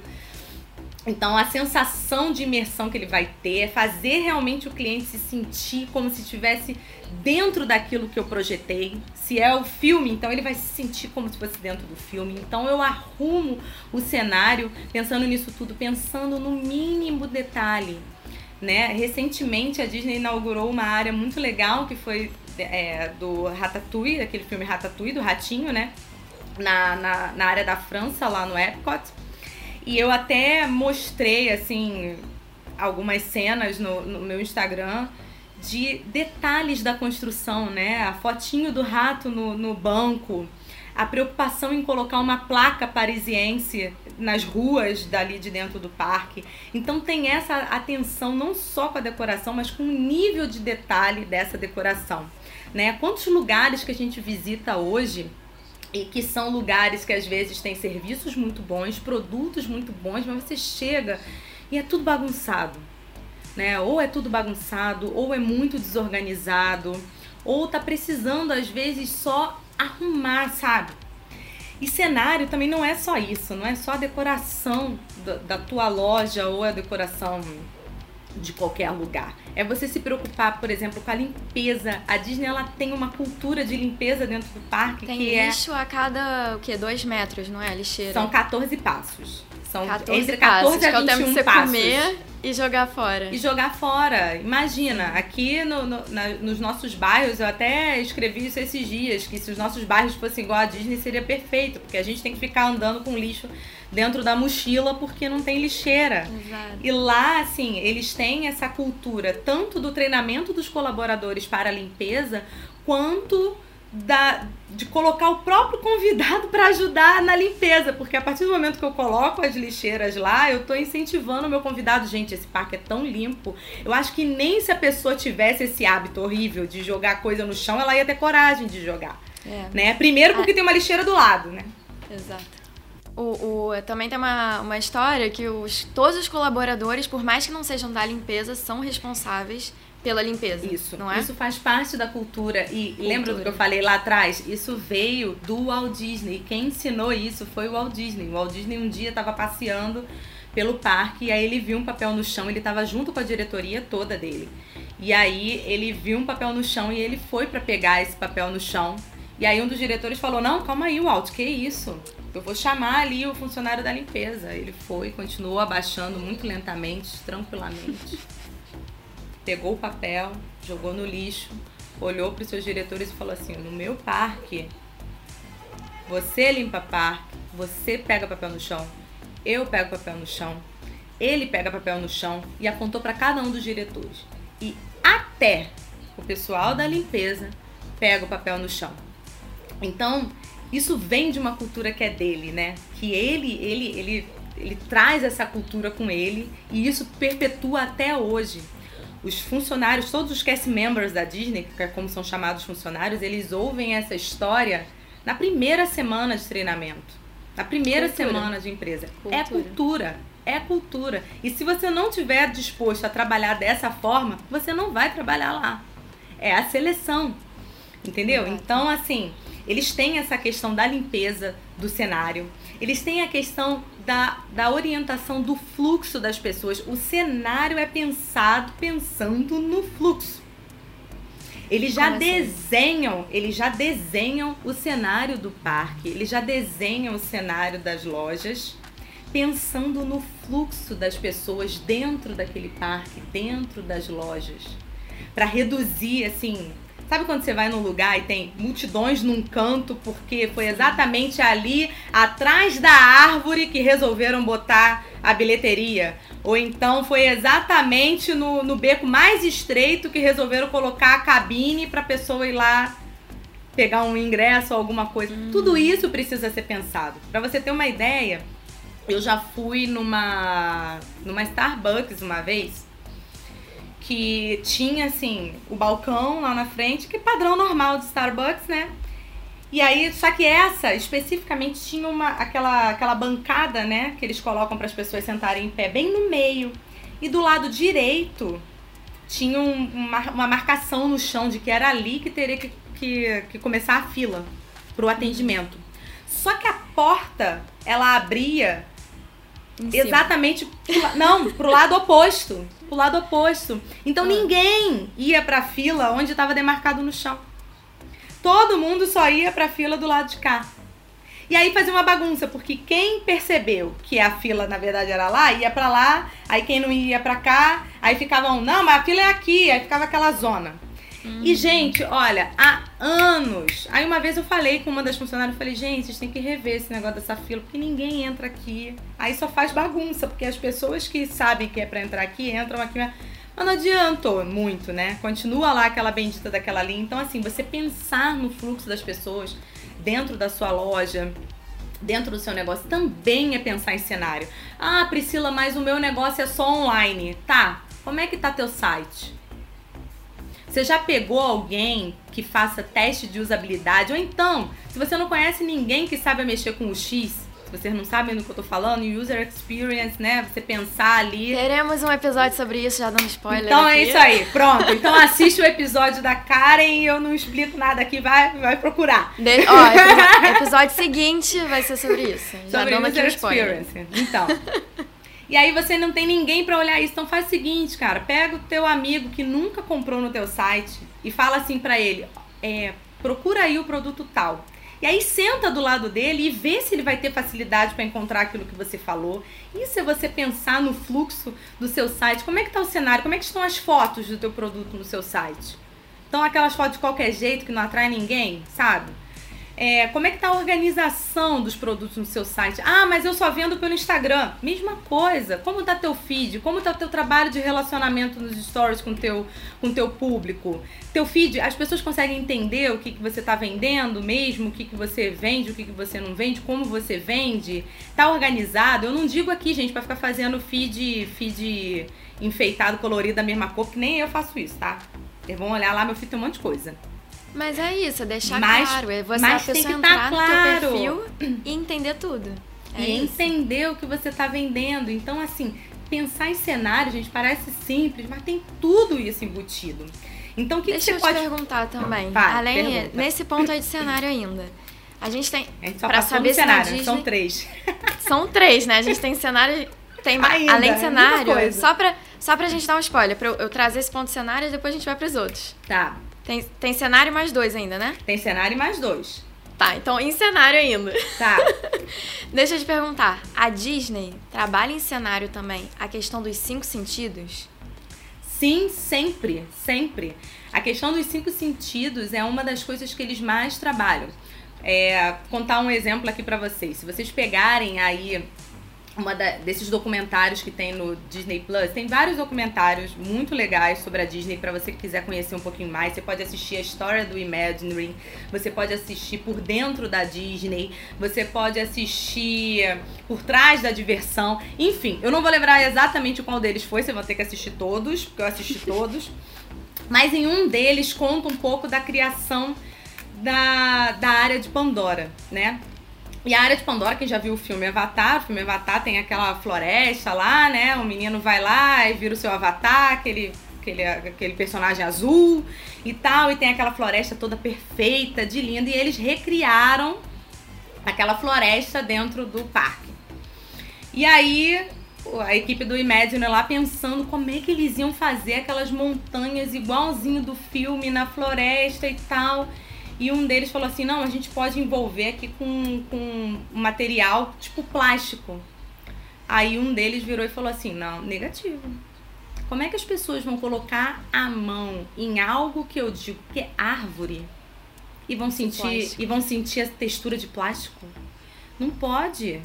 Então, a sensação de imersão que ele vai ter é fazer realmente o cliente se sentir como se estivesse dentro daquilo que eu projetei. Se é o filme, então ele vai se sentir como se fosse dentro do filme. Então, eu arrumo o cenário pensando nisso tudo, pensando no mínimo detalhe. Né? Recentemente, a Disney inaugurou uma área muito legal que foi é, do Ratatouille, aquele filme Ratatouille, do Ratinho, né? Na, na, na área da França, lá no Epcot. E eu até mostrei, assim, algumas cenas no, no meu Instagram de detalhes da construção, né? A fotinho do rato no, no banco, a preocupação em colocar uma placa parisiense nas ruas dali de dentro do parque. Então tem essa atenção não só com a decoração, mas com o nível de detalhe dessa decoração, né? Quantos lugares que a gente visita hoje e que são lugares que às vezes têm serviços muito bons, produtos muito bons, mas você chega e é tudo bagunçado, né? Ou é tudo bagunçado, ou é muito desorganizado, ou tá precisando às vezes só arrumar, sabe? E cenário também não é só isso, não é só a decoração da, da tua loja ou a decoração de qualquer lugar. É você se preocupar, por exemplo, com a limpeza. A Disney ela tem uma cultura de limpeza dentro do parque tem que é lixo a cada o quê? Dois metros, não é? Lixeira. São 14 passos. São 14 entre 14 passos, a 21 que é o tempo de você passos. comer e jogar fora. E jogar fora. Imagina, aqui no, no na, nos nossos bairros, eu até escrevi isso esses dias, que se os nossos bairros fossem igual a Disney seria perfeito, porque a gente tem que ficar andando com lixo dentro da mochila porque não tem lixeira. Exato. E lá, assim, eles têm essa cultura tanto do treinamento dos colaboradores para a limpeza, quanto da, de colocar o próprio convidado para ajudar na limpeza, porque a partir do momento que eu coloco as lixeiras lá, eu estou incentivando o meu convidado. Gente, esse parque é tão limpo. Eu acho que nem se a pessoa tivesse esse hábito horrível de jogar coisa no chão, ela ia ter coragem de jogar. É. Né? Primeiro porque ah. tem uma lixeira do lado, né? Exato. O, o, também tem uma, uma história que os, todos os colaboradores, por mais que não sejam da limpeza, são responsáveis pela limpeza. Isso, não é? Isso faz parte da cultura. E cultura. lembra do que eu falei lá atrás? Isso veio do Walt Disney. Quem ensinou isso foi o Walt Disney. O Walt Disney um dia estava passeando pelo parque e aí ele viu um papel no chão. Ele estava junto com a diretoria toda dele. E aí ele viu um papel no chão e ele foi para pegar esse papel no chão. E aí um dos diretores falou: Não, calma aí, Walt, que isso? Eu vou chamar ali o funcionário da limpeza. Ele foi, continuou abaixando muito lentamente, tranquilamente. Pegou o papel, jogou no lixo, olhou para os seus diretores e falou assim: No meu parque, você limpa parque, você pega papel no chão, eu pego papel no chão, ele pega papel no chão e apontou para cada um dos diretores. E até o pessoal da limpeza pega o papel no chão. Então, isso vem de uma cultura que é dele, né? Que ele, ele, ele, ele traz essa cultura com ele e isso perpetua até hoje. Os funcionários, todos os cast members da Disney, que é como são chamados funcionários, eles ouvem essa história na primeira semana de treinamento. Na primeira cultura. semana de empresa. É cultura. É cultura. É cultura. E se você não tiver disposto a trabalhar dessa forma, você não vai trabalhar lá. É a seleção. Entendeu? Então, assim, eles têm essa questão da limpeza do cenário, eles têm a questão da, da orientação do fluxo das pessoas. O cenário é pensado pensando no fluxo. Eles já assim? desenham, eles já desenham o cenário do parque, eles já desenham o cenário das lojas, pensando no fluxo das pessoas dentro daquele parque, dentro das lojas, para reduzir assim Sabe quando você vai num lugar e tem multidões num canto porque foi exatamente ali atrás da árvore que resolveram botar a bilheteria? Ou então foi exatamente no, no beco mais estreito que resolveram colocar a cabine para a pessoa ir lá pegar um ingresso ou alguma coisa. Hum. Tudo isso precisa ser pensado. Para você ter uma ideia, eu já fui numa numa Starbucks uma vez que tinha assim o balcão lá na frente, que é padrão normal de Starbucks, né? E aí, só que essa especificamente tinha uma aquela aquela bancada, né, que eles colocam para as pessoas sentarem em pé bem no meio. E do lado direito tinha um, uma, uma marcação no chão de que era ali que teria que, que, que começar a fila pro atendimento. Só que a porta, ela abria exatamente pro, não, pro lado oposto, pro lado oposto. Então ah. ninguém ia para a fila onde estava demarcado no chão. Todo mundo só ia para a fila do lado de cá. E aí fazia uma bagunça, porque quem percebeu que a fila na verdade era lá, ia para lá, aí quem não ia para cá, aí ficavam, não, mas a fila é aqui, aí ficava aquela zona. Uhum. E, gente, olha, há anos. Aí uma vez eu falei com uma das funcionárias, eu falei, gente, vocês têm que rever esse negócio dessa fila, porque ninguém entra aqui. Aí só faz bagunça, porque as pessoas que sabem que é para entrar aqui, entram aqui. Mas não adiantou muito, né? Continua lá aquela bendita daquela linha. Então, assim, você pensar no fluxo das pessoas dentro da sua loja, dentro do seu negócio, também é pensar em cenário. Ah, Priscila, mas o meu negócio é só online. Tá, como é que tá teu site? Você já pegou alguém que faça teste de usabilidade? Ou então, se você não conhece ninguém que sabe mexer com o X, se vocês não sabem do que eu tô falando, user experience, né? Você pensar ali. Teremos um episódio sobre isso, já dando spoiler. Então é aqui. é isso aí, pronto. Então assiste o episódio da Karen e eu não explico nada aqui, vai, vai procurar. De... Ó, episódio seguinte vai ser sobre isso. [laughs] Já sobre dando user aqui um spoiler. experience. Então. [laughs] E aí você não tem ninguém para olhar isso. Então faz o seguinte, cara, pega o teu amigo que nunca comprou no teu site e fala assim para ele, é, procura aí o produto tal. E aí senta do lado dele e vê se ele vai ter facilidade para encontrar aquilo que você falou. Isso é você pensar no fluxo do seu site. Como é que está o cenário? Como é que estão as fotos do teu produto no seu site? Estão aquelas fotos de qualquer jeito que não atrai ninguém, sabe? É, como é que tá a organização dos produtos no seu site? Ah, mas eu só vendo pelo Instagram. Mesma coisa. Como tá teu feed? Como tá o teu trabalho de relacionamento nos stories com teu com teu público? Teu feed, as pessoas conseguem entender o que, que você tá vendendo mesmo, o que, que você vende, o que, que você não vende, como você vende? Tá organizado? Eu não digo aqui, gente, para ficar fazendo feed feed enfeitado, colorido da mesma cor, que nem eu faço isso, tá? Vocês vão olhar lá, meu feed tem um monte de coisa. Mas é isso, é deixar mas, claro. É você mas a pessoa tá entrar tá claro. no teu perfil e entender tudo. É e isso. entender o que você está vendendo. Então, assim, pensar em cenário, gente, parece simples, mas tem tudo isso embutido. Então, o que, Deixa que você eu pode... te perguntar também. Além, pergunta. nesse ponto aí de cenário ainda. A gente tem. A gente só pra saber se cenário, Disney... são três. São três, né? A gente tem cenário. Tem, ainda, além de cenário, só pra, só pra gente dar um spoiler, pra eu, eu trazer esse ponto de cenário e depois a gente vai pros outros. Tá. Tem, tem cenário mais dois ainda, né? Tem cenário mais dois. Tá, então em cenário ainda. Tá. [laughs] Deixa eu te perguntar, a Disney trabalha em cenário também a questão dos cinco sentidos? Sim, sempre, sempre. A questão dos cinco sentidos é uma das coisas que eles mais trabalham. É, contar um exemplo aqui para vocês. Se vocês pegarem aí uma da, desses documentários que tem no Disney Plus. Tem vários documentários muito legais sobre a Disney para você que quiser conhecer um pouquinho mais. Você pode assistir a história do Imagineering, você pode assistir por dentro da Disney, você pode assistir por trás da diversão. Enfim, eu não vou lembrar exatamente qual deles foi, você vai ter que assistir todos, porque eu assisti [laughs] todos. Mas em um deles conta um pouco da criação da, da área de Pandora, né? E a área de Pandora, quem já viu o filme Avatar, o filme Avatar tem aquela floresta lá, né? O menino vai lá e vira o seu avatar, aquele, aquele, aquele personagem azul e tal, e tem aquela floresta toda perfeita, de linda, e eles recriaram aquela floresta dentro do parque. E aí a equipe do Imagine lá pensando como é que eles iam fazer aquelas montanhas igualzinho do filme na floresta e tal. E um deles falou assim: não, a gente pode envolver aqui com, com material tipo plástico. Aí um deles virou e falou assim: não, negativo. Como é que as pessoas vão colocar a mão em algo que eu digo que é árvore e vão sentir e vão sentir a textura de plástico? Não pode.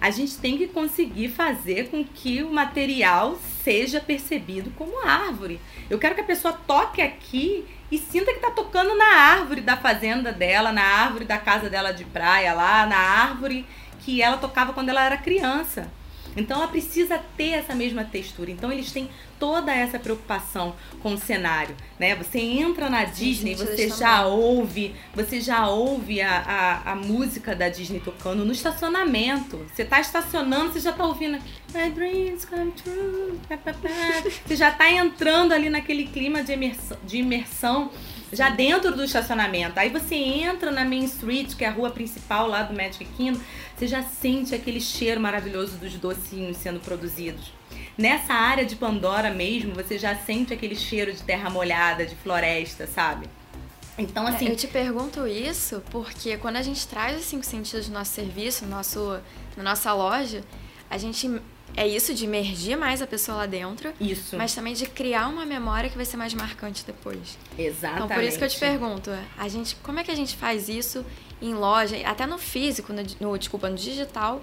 A gente tem que conseguir fazer com que o material seja percebido como árvore. Eu quero que a pessoa toque aqui e sinta que tá tocando na árvore da fazenda dela, na árvore da casa dela de praia lá, na árvore que ela tocava quando ela era criança. Então ela precisa ter essa mesma textura. Então eles têm toda essa preocupação com o cenário, né? Você entra na Disney, você já ouve, você já ouve a, a, a, música da Disney tocando no estacionamento. Você tá estacionando, você já tá ouvindo My dreams come true. Você já tá entrando ali naquele clima de imersão, de imersão já dentro do estacionamento. Aí você entra na Main Street, que é a rua principal lá do Magic Kingdom, você já sente aquele cheiro maravilhoso dos docinhos sendo produzidos. Nessa área de Pandora mesmo, você já sente aquele cheiro de terra molhada, de floresta, sabe? Então, assim. É, eu te pergunto isso porque quando a gente traz os cinco sentidos do nosso serviço, no nosso, na nossa loja, a gente é isso de emergir mais a pessoa lá dentro. Isso. Mas também de criar uma memória que vai ser mais marcante depois. Exatamente. Então por isso que eu te pergunto, a gente, como é que a gente faz isso em loja, até no físico, no, no desculpa, no digital,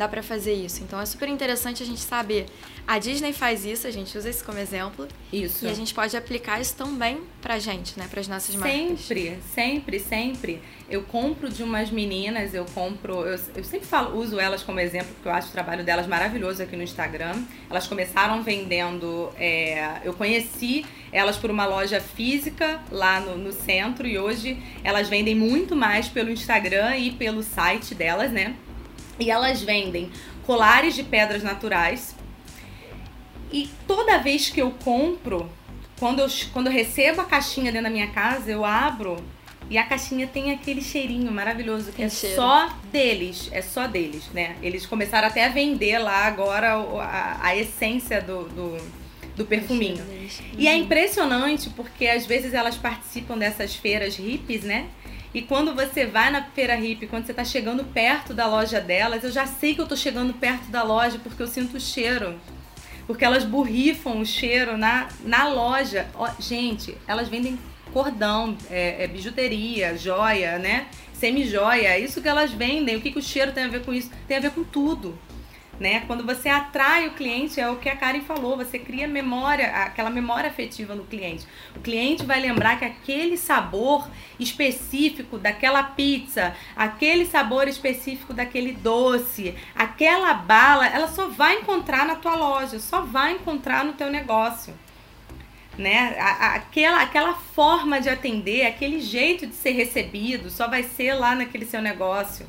dá para fazer isso. Então é super interessante a gente saber. A Disney faz isso, a gente usa isso como exemplo. Isso. E a gente pode aplicar isso também pra gente, né? Para as nossas marcas. Sempre, sempre, sempre. Eu compro de umas meninas, eu compro. Eu, eu sempre falo, uso elas como exemplo, porque eu acho o trabalho delas maravilhoso aqui no Instagram. Elas começaram vendendo. É, eu conheci elas por uma loja física lá no, no centro e hoje elas vendem muito mais pelo Instagram e pelo site delas, né? E elas vendem colares de pedras naturais. E toda vez que eu compro, quando eu, quando eu recebo a caixinha dentro da minha casa, eu abro e a caixinha tem aquele cheirinho maravilhoso que tem é cheiro. só deles, é só deles, né? Eles começaram até a vender lá agora a, a essência do, do, do perfuminho. E é impressionante porque às vezes elas participam dessas feiras hippies, né? E quando você vai na feira hippie, quando você está chegando perto da loja delas, eu já sei que eu estou chegando perto da loja porque eu sinto o cheiro. Porque elas borrifam o cheiro na, na loja. Ó, gente, elas vendem cordão, é, é bijuteria, joia, né? Semi-joia. É isso que elas vendem. O que, que o cheiro tem a ver com isso? Tem a ver com tudo né? Quando você atrai o cliente, é o que a Karen falou, você cria memória, aquela memória afetiva no cliente. O cliente vai lembrar que aquele sabor específico daquela pizza, aquele sabor específico daquele doce, aquela bala, ela só vai encontrar na tua loja, só vai encontrar no teu negócio. Né? Aquela, aquela forma de atender, aquele jeito de ser recebido, só vai ser lá naquele seu negócio.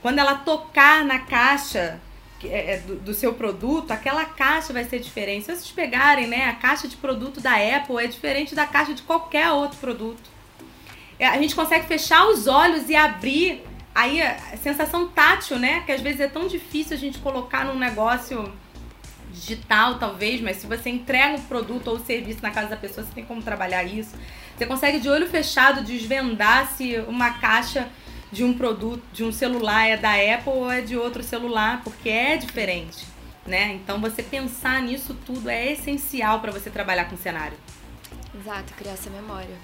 Quando ela tocar na caixa é, é, do, do, seu produto, aquela caixa vai ser diferente. Se vocês pegarem, né, a caixa de produto da Apple é diferente da caixa de qualquer outro produto. É, a gente consegue fechar os olhos e abrir aí a sensação tátil, né, que às vezes é tão difícil a gente colocar num negócio digital, talvez, mas se você entrega um produto ou serviço na casa da pessoa, você tem como trabalhar isso. Você consegue de olho fechado desvendar se uma caixa de um produto, de um celular é da Apple ou é de outro celular, porque é diferente, né? Então você pensar nisso tudo é essencial para você trabalhar com cenário. Exato, criar essa memória.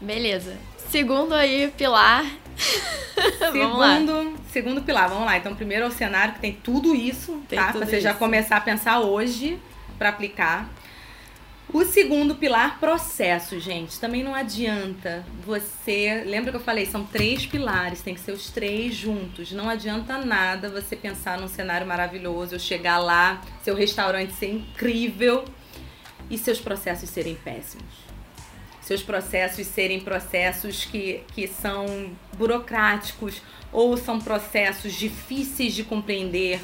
Beleza. Segundo aí, pilar. [laughs] segundo, segundo pilar, vamos lá. Então, primeiro é o cenário que tem tudo isso, tem tá? Tudo pra você isso. já começar a pensar hoje para aplicar. O segundo pilar, processo, gente. Também não adianta você. Lembra que eu falei? São três pilares, tem que ser os três juntos. Não adianta nada você pensar num cenário maravilhoso, eu chegar lá, seu restaurante ser incrível e seus processos serem péssimos. Seus processos serem processos que, que são burocráticos ou são processos difíceis de compreender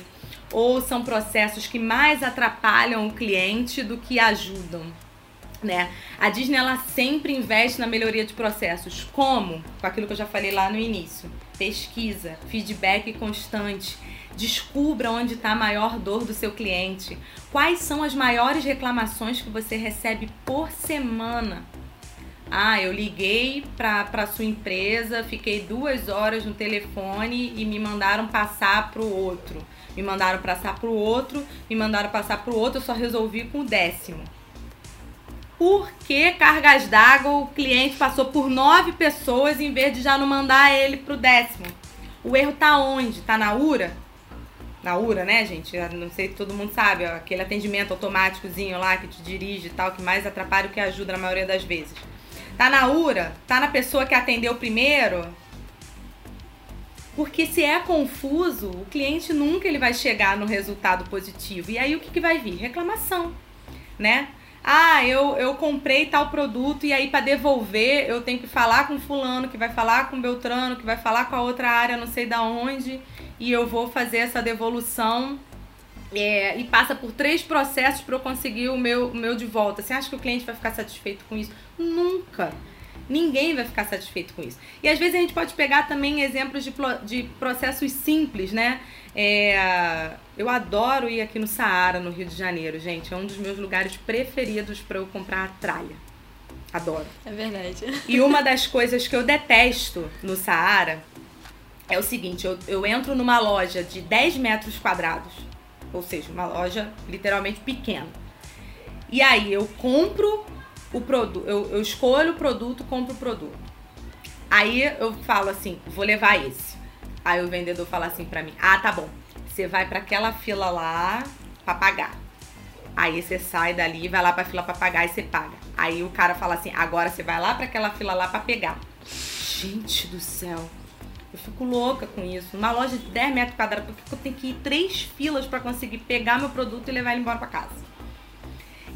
ou são processos que mais atrapalham o cliente do que ajudam. Né? A Disney ela sempre investe na melhoria de processos. Como? Com aquilo que eu já falei lá no início. Pesquisa, feedback constante. Descubra onde está a maior dor do seu cliente. Quais são as maiores reclamações que você recebe por semana? Ah, eu liguei para a sua empresa, fiquei duas horas no telefone e me mandaram passar para o outro me mandaram passar pro outro, me mandaram passar pro outro, eu só resolvi com o décimo. Por que cargas d'água o cliente passou por nove pessoas em vez de já não mandar ele pro décimo? O erro tá onde? Tá na URA? Na URA, né, gente? Eu não sei se todo mundo sabe, ó, aquele atendimento automáticozinho lá que te dirige e tal, que mais atrapalha o que ajuda na maioria das vezes. Tá na URA? Tá na pessoa que atendeu primeiro? Porque se é confuso, o cliente nunca ele vai chegar no resultado positivo. E aí o que, que vai vir? Reclamação, né? Ah, eu, eu comprei tal produto e aí para devolver eu tenho que falar com fulano, que vai falar com Beltrano, que vai falar com a outra área, não sei da onde, e eu vou fazer essa devolução é, e passa por três processos para eu conseguir o meu, o meu de volta. Você acha que o cliente vai ficar satisfeito com isso? Nunca. Ninguém vai ficar satisfeito com isso. E às vezes a gente pode pegar também exemplos de, de processos simples, né? É, eu adoro ir aqui no Saara, no Rio de Janeiro, gente. É um dos meus lugares preferidos para eu comprar a tralha. Adoro. É verdade. E uma das coisas que eu detesto no Saara é o seguinte: eu, eu entro numa loja de 10 metros quadrados, ou seja, uma loja literalmente pequena. E aí eu compro o produto, eu, eu escolho o produto, compro o produto. Aí eu falo assim, vou levar esse. Aí o vendedor fala assim pra mim, ah, tá bom. Você vai para aquela fila lá pra pagar. Aí você sai dali, vai lá pra fila pra pagar e você paga. Aí o cara fala assim, agora você vai lá para aquela fila lá pra pegar. Gente do céu. Eu fico louca com isso. Numa loja de 10 metros quadrados, porque eu tenho que ir três filas para conseguir pegar meu produto e levar ele embora para casa.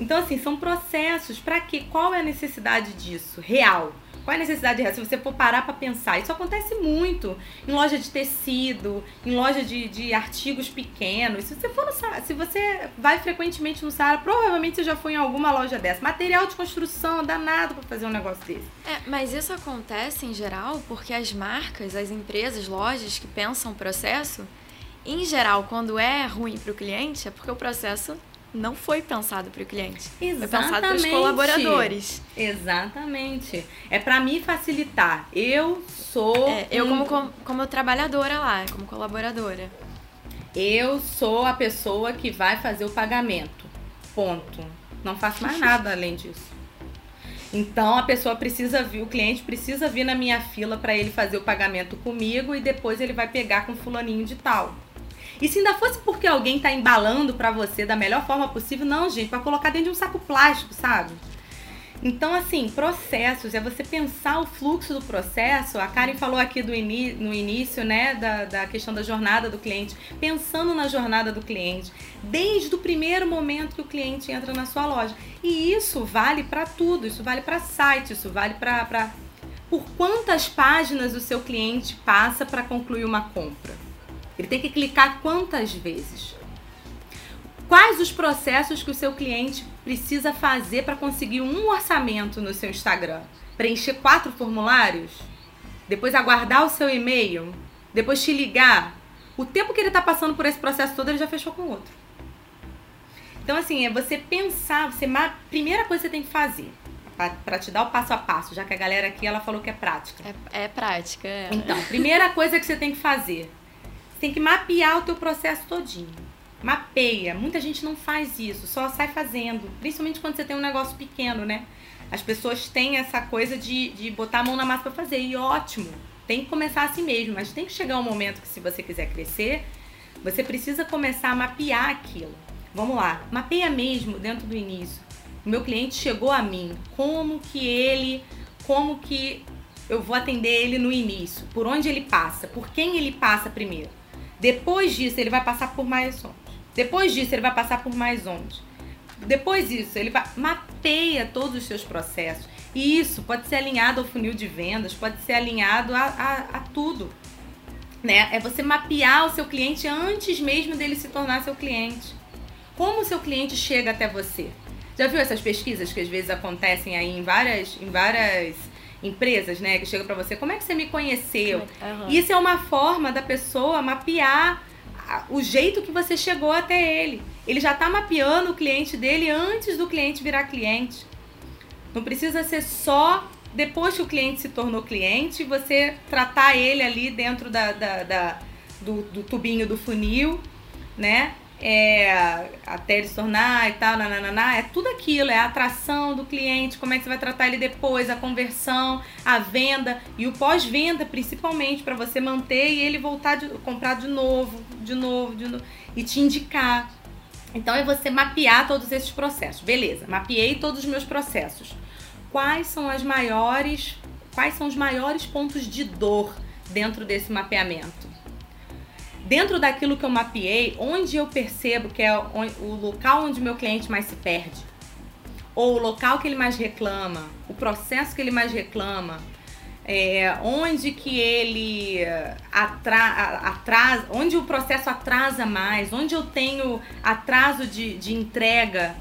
Então, assim, são processos. Para quê? Qual é a necessidade disso? Real. Qual é a necessidade real? Se você for parar para pensar, isso acontece muito em loja de tecido, em loja de, de artigos pequenos. Se você for no se você vai frequentemente no Saara, provavelmente você já foi em alguma loja dessa. Material de construção, danado para fazer um negócio desse. É, mas isso acontece em geral porque as marcas, as empresas, lojas que pensam o processo, em geral, quando é ruim para o cliente, é porque o processo não foi pensado para o cliente. Exatamente. Foi pensado para os colaboradores. Exatamente. É para me facilitar. Eu sou. É, eu, um... como, como trabalhadora lá, como colaboradora. Eu sou a pessoa que vai fazer o pagamento. Ponto. Não faço mais nada [laughs] além disso. Então a pessoa precisa vir, o cliente precisa vir na minha fila para ele fazer o pagamento comigo e depois ele vai pegar com fulaninho de tal. E se ainda fosse porque alguém tá embalando para você da melhor forma possível, não, gente, para colocar dentro de um saco plástico, sabe? Então, assim, processos, é você pensar o fluxo do processo. A Karen falou aqui do no início, né, da, da questão da jornada do cliente. Pensando na jornada do cliente, desde o primeiro momento que o cliente entra na sua loja. E isso vale para tudo, isso vale para site, isso vale para. Por quantas páginas o seu cliente passa para concluir uma compra? Ele tem que clicar quantas vezes? Quais os processos que o seu cliente precisa fazer para conseguir um orçamento no seu Instagram? Preencher quatro formulários? Depois aguardar o seu e-mail? Depois te ligar? O tempo que ele está passando por esse processo todo, ele já fechou com outro. Então, assim, é você pensar, você primeira coisa que você tem que fazer para te dar o passo a passo, já que a galera aqui ela falou que é prática. É, é prática. É. Então, primeira coisa que você tem que fazer, tem que mapear o teu processo todinho. Mapeia. Muita gente não faz isso, só sai fazendo. Principalmente quando você tem um negócio pequeno, né? As pessoas têm essa coisa de, de botar a mão na massa para fazer. E ótimo, tem que começar assim mesmo. Mas tem que chegar um momento que, se você quiser crescer, você precisa começar a mapear aquilo. Vamos lá, mapeia mesmo dentro do início. O meu cliente chegou a mim, como que ele, como que eu vou atender ele no início, por onde ele passa, por quem ele passa primeiro. Depois disso, ele vai passar por mais onde? Depois disso, ele vai passar por mais onde? Depois disso, ele vai, mapeia todos os seus processos. E isso pode ser alinhado ao funil de vendas, pode ser alinhado a, a, a tudo. Né? É você mapear o seu cliente antes mesmo dele se tornar seu cliente. Como o seu cliente chega até você? Já viu essas pesquisas que às vezes acontecem aí em várias, em várias empresas, né, que chegam para você, como é que você me conheceu? Uhum. Isso é uma forma da pessoa mapear o jeito que você chegou até ele. Ele já está mapeando o cliente dele antes do cliente virar cliente. Não precisa ser só depois que o cliente se tornou cliente, você tratar ele ali dentro da, da, da do, do tubinho do funil, né? É, até ele se tornar e tal, nanananá, é tudo aquilo, é a atração do cliente, como é que você vai tratar ele depois, a conversão, a venda e o pós-venda, principalmente, para você manter e ele voltar a comprar de novo, de novo, de novo, e te indicar. Então é você mapear todos esses processos. Beleza, mapeei todos os meus processos. Quais são as maiores, quais são os maiores pontos de dor dentro desse mapeamento? Dentro daquilo que eu mapeei, onde eu percebo que é o local onde meu cliente mais se perde, ou o local que ele mais reclama, o processo que ele mais reclama, é, onde que ele atra, atrasa, onde o processo atrasa mais, onde eu tenho atraso de, de entrega,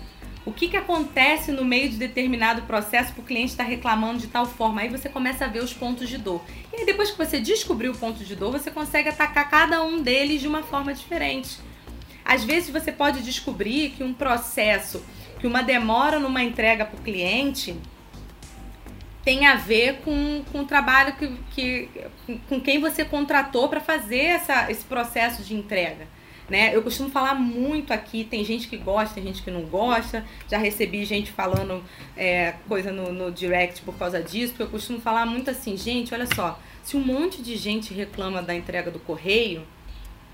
o que, que acontece no meio de determinado processo para o cliente estar tá reclamando de tal forma. Aí você começa a ver os pontos de dor. E depois que você descobriu o ponto de dor, você consegue atacar cada um deles de uma forma diferente. Às vezes você pode descobrir que um processo, que uma demora numa entrega para o cliente tem a ver com, com o trabalho que, que com quem você contratou para fazer essa, esse processo de entrega. Né? Eu costumo falar muito aqui, tem gente que gosta, tem gente que não gosta. Já recebi gente falando é, coisa no, no direct por causa disso, porque eu costumo falar muito assim, gente, olha só, se um monte de gente reclama da entrega do correio,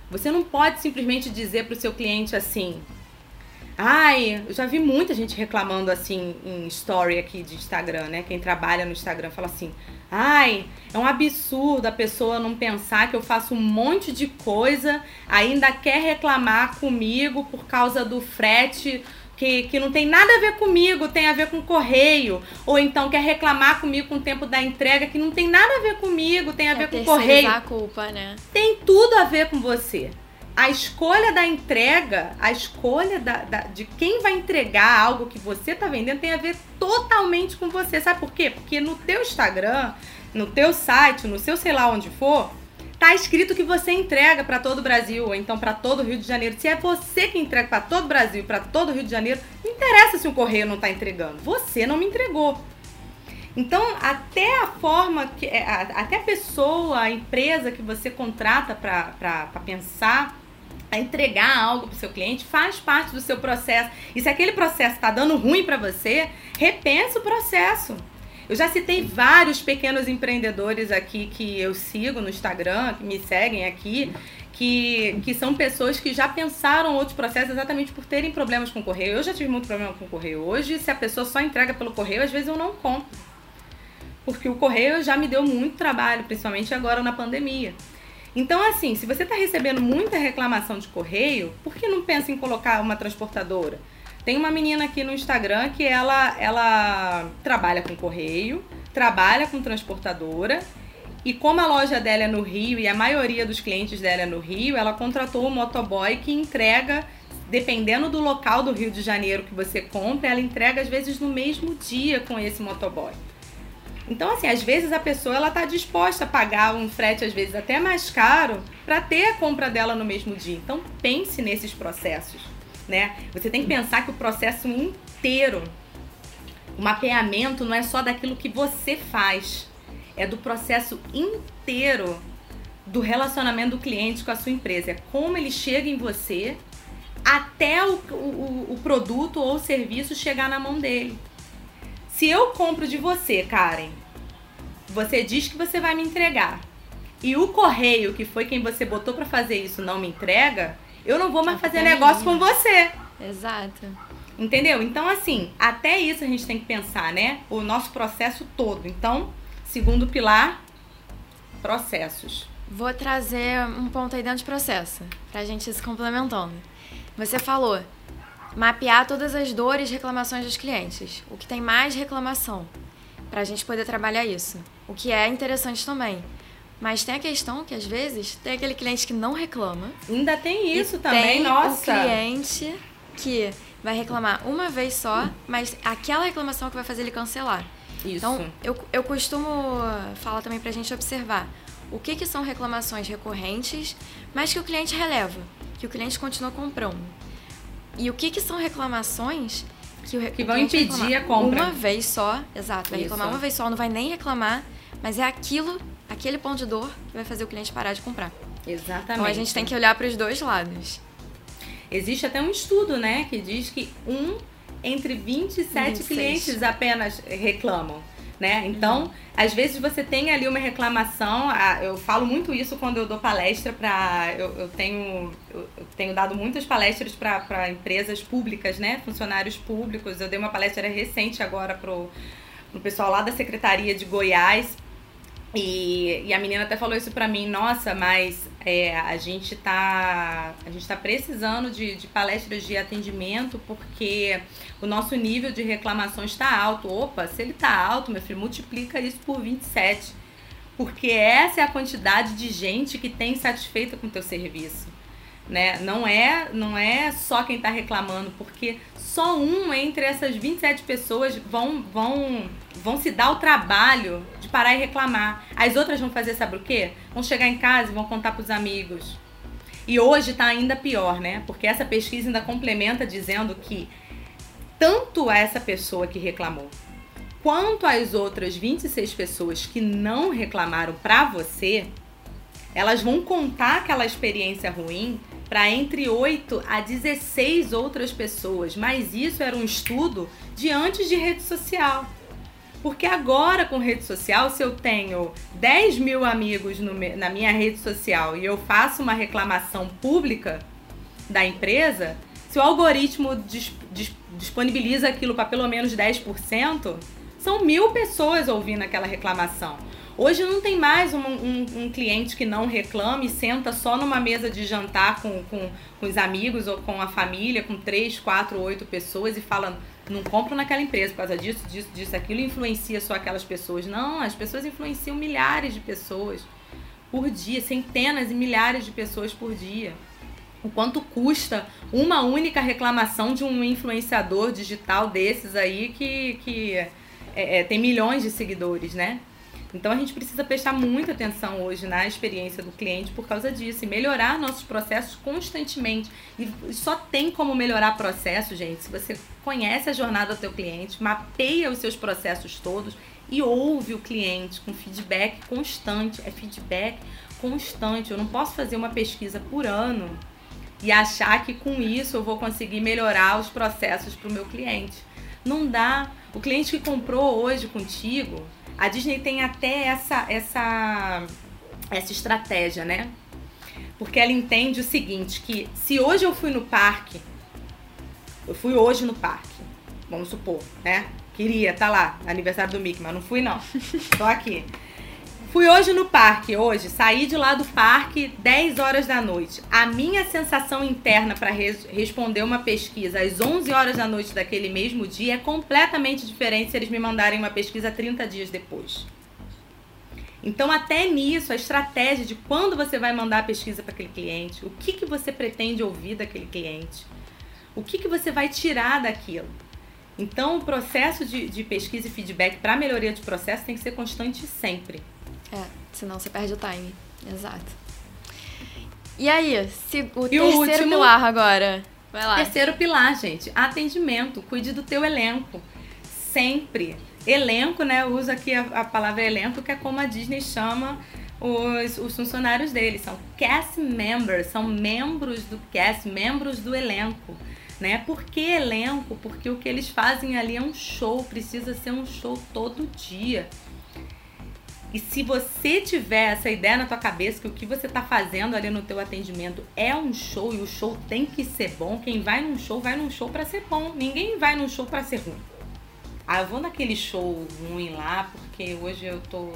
você não pode simplesmente dizer para o seu cliente assim, Ai, eu já vi muita gente reclamando assim em story aqui de Instagram, né? Quem trabalha no Instagram fala assim: ai, é um absurdo a pessoa não pensar que eu faço um monte de coisa, ainda quer reclamar comigo por causa do frete. Que, que não tem nada a ver comigo, tem a ver com correio. Ou então quer reclamar comigo com o tempo da entrega, que não tem nada a ver comigo, tem a é ver com correio. a culpa, né? Tem tudo a ver com você a escolha da entrega, a escolha da, da, de quem vai entregar algo que você está vendendo tem a ver totalmente com você. Sabe por quê? Porque no teu Instagram, no teu site, no seu sei lá onde for, tá escrito que você entrega para todo o Brasil, ou então para todo o Rio de Janeiro. Se é você que entrega para todo o Brasil, para todo o Rio de Janeiro, não interessa se o correio não está entregando. Você não me entregou. Então, até a forma que. É, até a pessoa, a empresa que você contrata para pensar a entregar algo para o seu cliente faz parte do seu processo. E se aquele processo está dando ruim para você, repensa o processo. Eu já citei vários pequenos empreendedores aqui que eu sigo no Instagram, que me seguem aqui, que, que são pessoas que já pensaram outros processos exatamente por terem problemas com o correio. Eu já tive muito problema com o correio. Hoje, se a pessoa só entrega pelo correio, às vezes eu não compro. Porque o correio já me deu muito trabalho, principalmente agora na pandemia. Então, assim, se você está recebendo muita reclamação de correio, por que não pensa em colocar uma transportadora? Tem uma menina aqui no Instagram que ela, ela trabalha com correio, trabalha com transportadora e como a loja dela é no Rio e a maioria dos clientes dela é no Rio, ela contratou um motoboy que entrega, dependendo do local do Rio de Janeiro que você compra, ela entrega às vezes no mesmo dia com esse motoboy. Então, assim, às vezes a pessoa ela tá disposta a pagar um frete, às vezes até mais caro, para ter a compra dela no mesmo dia. Então, pense nesses processos, né? Você tem que pensar que o processo inteiro, o mapeamento não é só daquilo que você faz, é do processo inteiro do relacionamento do cliente com a sua empresa. É como ele chega em você até o, o, o produto ou o serviço chegar na mão dele. Se eu compro de você, Karen, você diz que você vai me entregar, e o correio, que foi quem você botou para fazer isso, não me entrega, eu não vou mais fazer negócio com você. Exato. Entendeu? Então, assim, até isso a gente tem que pensar, né? O nosso processo todo. Então, segundo pilar, processos. Vou trazer um ponto aí dentro de processo, pra gente ir se complementando. Você falou, mapear todas as dores e reclamações dos clientes. O que tem mais reclamação, para a gente poder trabalhar isso. O que é interessante também. Mas tem a questão que às vezes tem aquele cliente que não reclama. Ainda tem isso também, tem nossa. O cliente que vai reclamar uma vez só, mas aquela reclamação que vai fazer ele cancelar. Isso. Então, eu, eu costumo falar também pra gente observar o que, que são reclamações recorrentes, mas que o cliente releva, que o cliente continua comprando. E o que, que são reclamações que, o, que vão impedir a compra? Uma vez só, exato. Vai Isso. reclamar uma vez só, não vai nem reclamar, mas é aquilo, aquele ponto de dor que vai fazer o cliente parar de comprar. Exatamente. Então a gente tem que olhar para os dois lados. Existe até um estudo, né, que diz que um entre 27 26. clientes apenas reclamam né? Então, uhum. às vezes você tem ali uma reclamação, eu falo muito isso quando eu dou palestra para. Eu, eu, tenho, eu tenho dado muitas palestras para empresas públicas, né? Funcionários públicos. Eu dei uma palestra recente agora pro, pro pessoal lá da Secretaria de Goiás. E, e a menina até falou isso pra mim, nossa, mas é, a gente tá. A gente tá precisando de, de palestras de atendimento porque o nosso nível de reclamação está alto. Opa, se ele tá alto, meu filho, multiplica isso por 27. Porque essa é a quantidade de gente que tem satisfeita com o teu serviço. Né? Não é, não é só quem está reclamando, porque só um entre essas 27 pessoas vão, vão, vão se dar o trabalho de parar e reclamar. As outras vão fazer, sabe o quê? Vão chegar em casa e vão contar para os amigos. E hoje está ainda pior, né? Porque essa pesquisa ainda complementa dizendo que tanto essa pessoa que reclamou quanto as outras 26 pessoas que não reclamaram para você, elas vão contar aquela experiência ruim para entre 8 a 16 outras pessoas. Mas isso era um estudo de antes de rede social. Porque agora com rede social, se eu tenho 10 mil amigos no, na minha rede social e eu faço uma reclamação pública da empresa, se o algoritmo dis, dis, disponibiliza aquilo para pelo menos 10%, são mil pessoas ouvindo aquela reclamação. Hoje não tem mais um, um, um, cliente que não reclame, senta só numa mesa de jantar com, com, com, os amigos ou com a família, com três, quatro, oito pessoas e fala, não compro naquela empresa por causa disso, disso, disso, aquilo, influencia só aquelas pessoas. Não, as pessoas influenciam milhares de pessoas por dia, centenas e milhares de pessoas por dia. O quanto custa uma única reclamação de um influenciador digital desses aí que, que é, é, tem milhões de seguidores, né? Então a gente precisa prestar muita atenção hoje na experiência do cliente por causa disso e melhorar nossos processos constantemente. E só tem como melhorar processo, gente, se você conhece a jornada do teu cliente, mapeia os seus processos todos e ouve o cliente com feedback constante. É feedback constante. Eu não posso fazer uma pesquisa por ano e achar que com isso eu vou conseguir melhorar os processos para o meu cliente. Não dá. O cliente que comprou hoje contigo, a Disney tem até essa, essa, essa estratégia, né? Porque ela entende o seguinte, que se hoje eu fui no parque, eu fui hoje no parque, vamos supor, né? Queria tá lá, aniversário do Mickey, mas não fui não. [laughs] Tô aqui. Fui hoje no parque, hoje, saí de lá do parque 10 horas da noite. A minha sensação interna para res responder uma pesquisa às 11 horas da noite daquele mesmo dia é completamente diferente se eles me mandarem uma pesquisa 30 dias depois. Então, até nisso, a estratégia de quando você vai mandar a pesquisa para aquele cliente, o que, que você pretende ouvir daquele cliente, o que, que você vai tirar daquilo. Então, o processo de, de pesquisa e feedback para melhoria de processo tem que ser constante sempre. É, senão você perde o time. Exato. E aí, se, o e terceiro o último, pilar agora? Vai lá. Terceiro pilar, gente. Atendimento. Cuide do teu elenco. Sempre. Elenco, né? Eu uso aqui a, a palavra elenco, que é como a Disney chama os, os funcionários deles. São cast members, são membros do cast, membros do elenco. Né? Por que elenco? Porque o que eles fazem ali é um show, precisa ser um show todo dia. E se você tiver essa ideia na tua cabeça que o que você está fazendo ali no teu atendimento é um show e o show tem que ser bom, quem vai num show vai num show para ser bom. Ninguém vai num show para ser ruim. Ah, eu vou naquele show ruim lá porque hoje eu tô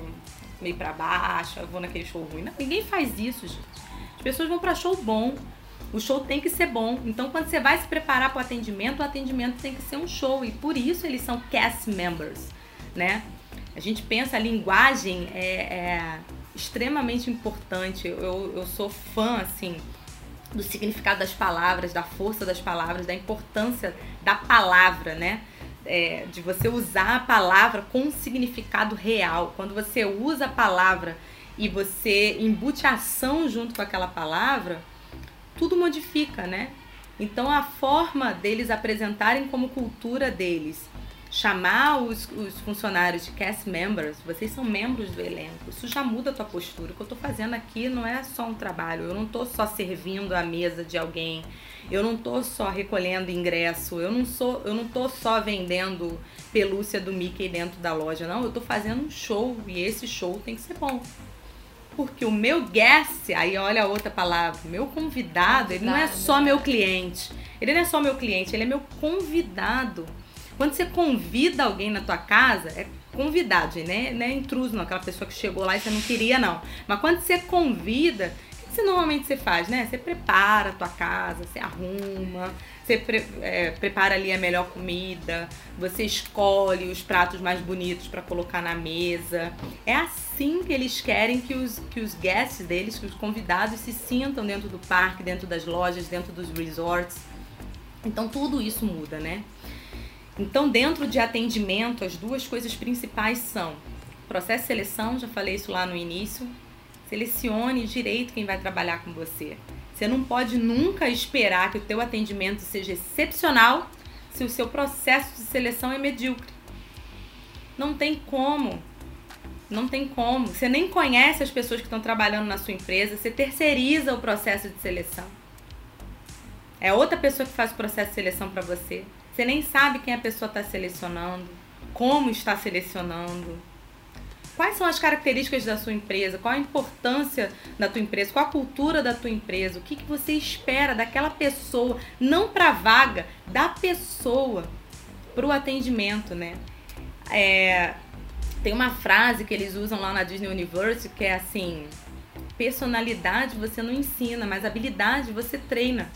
meio para baixo, eu vou naquele show ruim. Não, ninguém faz isso, gente. As pessoas vão para show bom. O show tem que ser bom. Então, quando você vai se preparar para o atendimento, o atendimento tem que ser um show. E por isso eles são cast members, né? A gente pensa a linguagem é, é extremamente importante. Eu, eu sou fã, assim, do significado das palavras, da força das palavras, da importância da palavra, né? É, de você usar a palavra com um significado real. Quando você usa a palavra e você embute ação junto com aquela palavra, tudo modifica, né? Então a forma deles apresentarem como cultura deles chamar os, os funcionários de cast members, vocês são membros do elenco. Isso já muda a tua postura. O que eu tô fazendo aqui não é só um trabalho. Eu não tô só servindo a mesa de alguém. Eu não tô só recolhendo ingresso. Eu não sou, eu não tô só vendendo pelúcia do Mickey dentro da loja. Não, eu tô fazendo um show e esse show tem que ser bom. Porque o meu guest, aí olha a outra palavra, meu convidado, ele não é só meu cliente. Ele não é só meu cliente, ele é meu convidado. Quando você convida alguém na tua casa, é convidado, né? Não é intruso, não, aquela pessoa que chegou lá e você não queria, não. Mas quando você convida, o que você normalmente você faz, né? Você prepara a tua casa, você arruma, você pre é, prepara ali a melhor comida, você escolhe os pratos mais bonitos para colocar na mesa. É assim que eles querem que os, que os guests deles, que os convidados se sintam dentro do parque, dentro das lojas, dentro dos resorts. Então tudo isso muda, né? Então, dentro de atendimento, as duas coisas principais são processo de seleção, já falei isso lá no início. Selecione direito quem vai trabalhar com você. Você não pode nunca esperar que o teu atendimento seja excepcional se o seu processo de seleção é medíocre. Não tem como. Não tem como. Você nem conhece as pessoas que estão trabalhando na sua empresa, você terceiriza o processo de seleção. É outra pessoa que faz o processo de seleção para você. Você nem sabe quem a pessoa está selecionando, como está selecionando. Quais são as características da sua empresa? Qual a importância da tua empresa? Qual a cultura da tua empresa? O que, que você espera daquela pessoa? Não para a vaga, da pessoa para o atendimento, né? É, tem uma frase que eles usam lá na Disney University que é assim: personalidade você não ensina, mas habilidade você treina.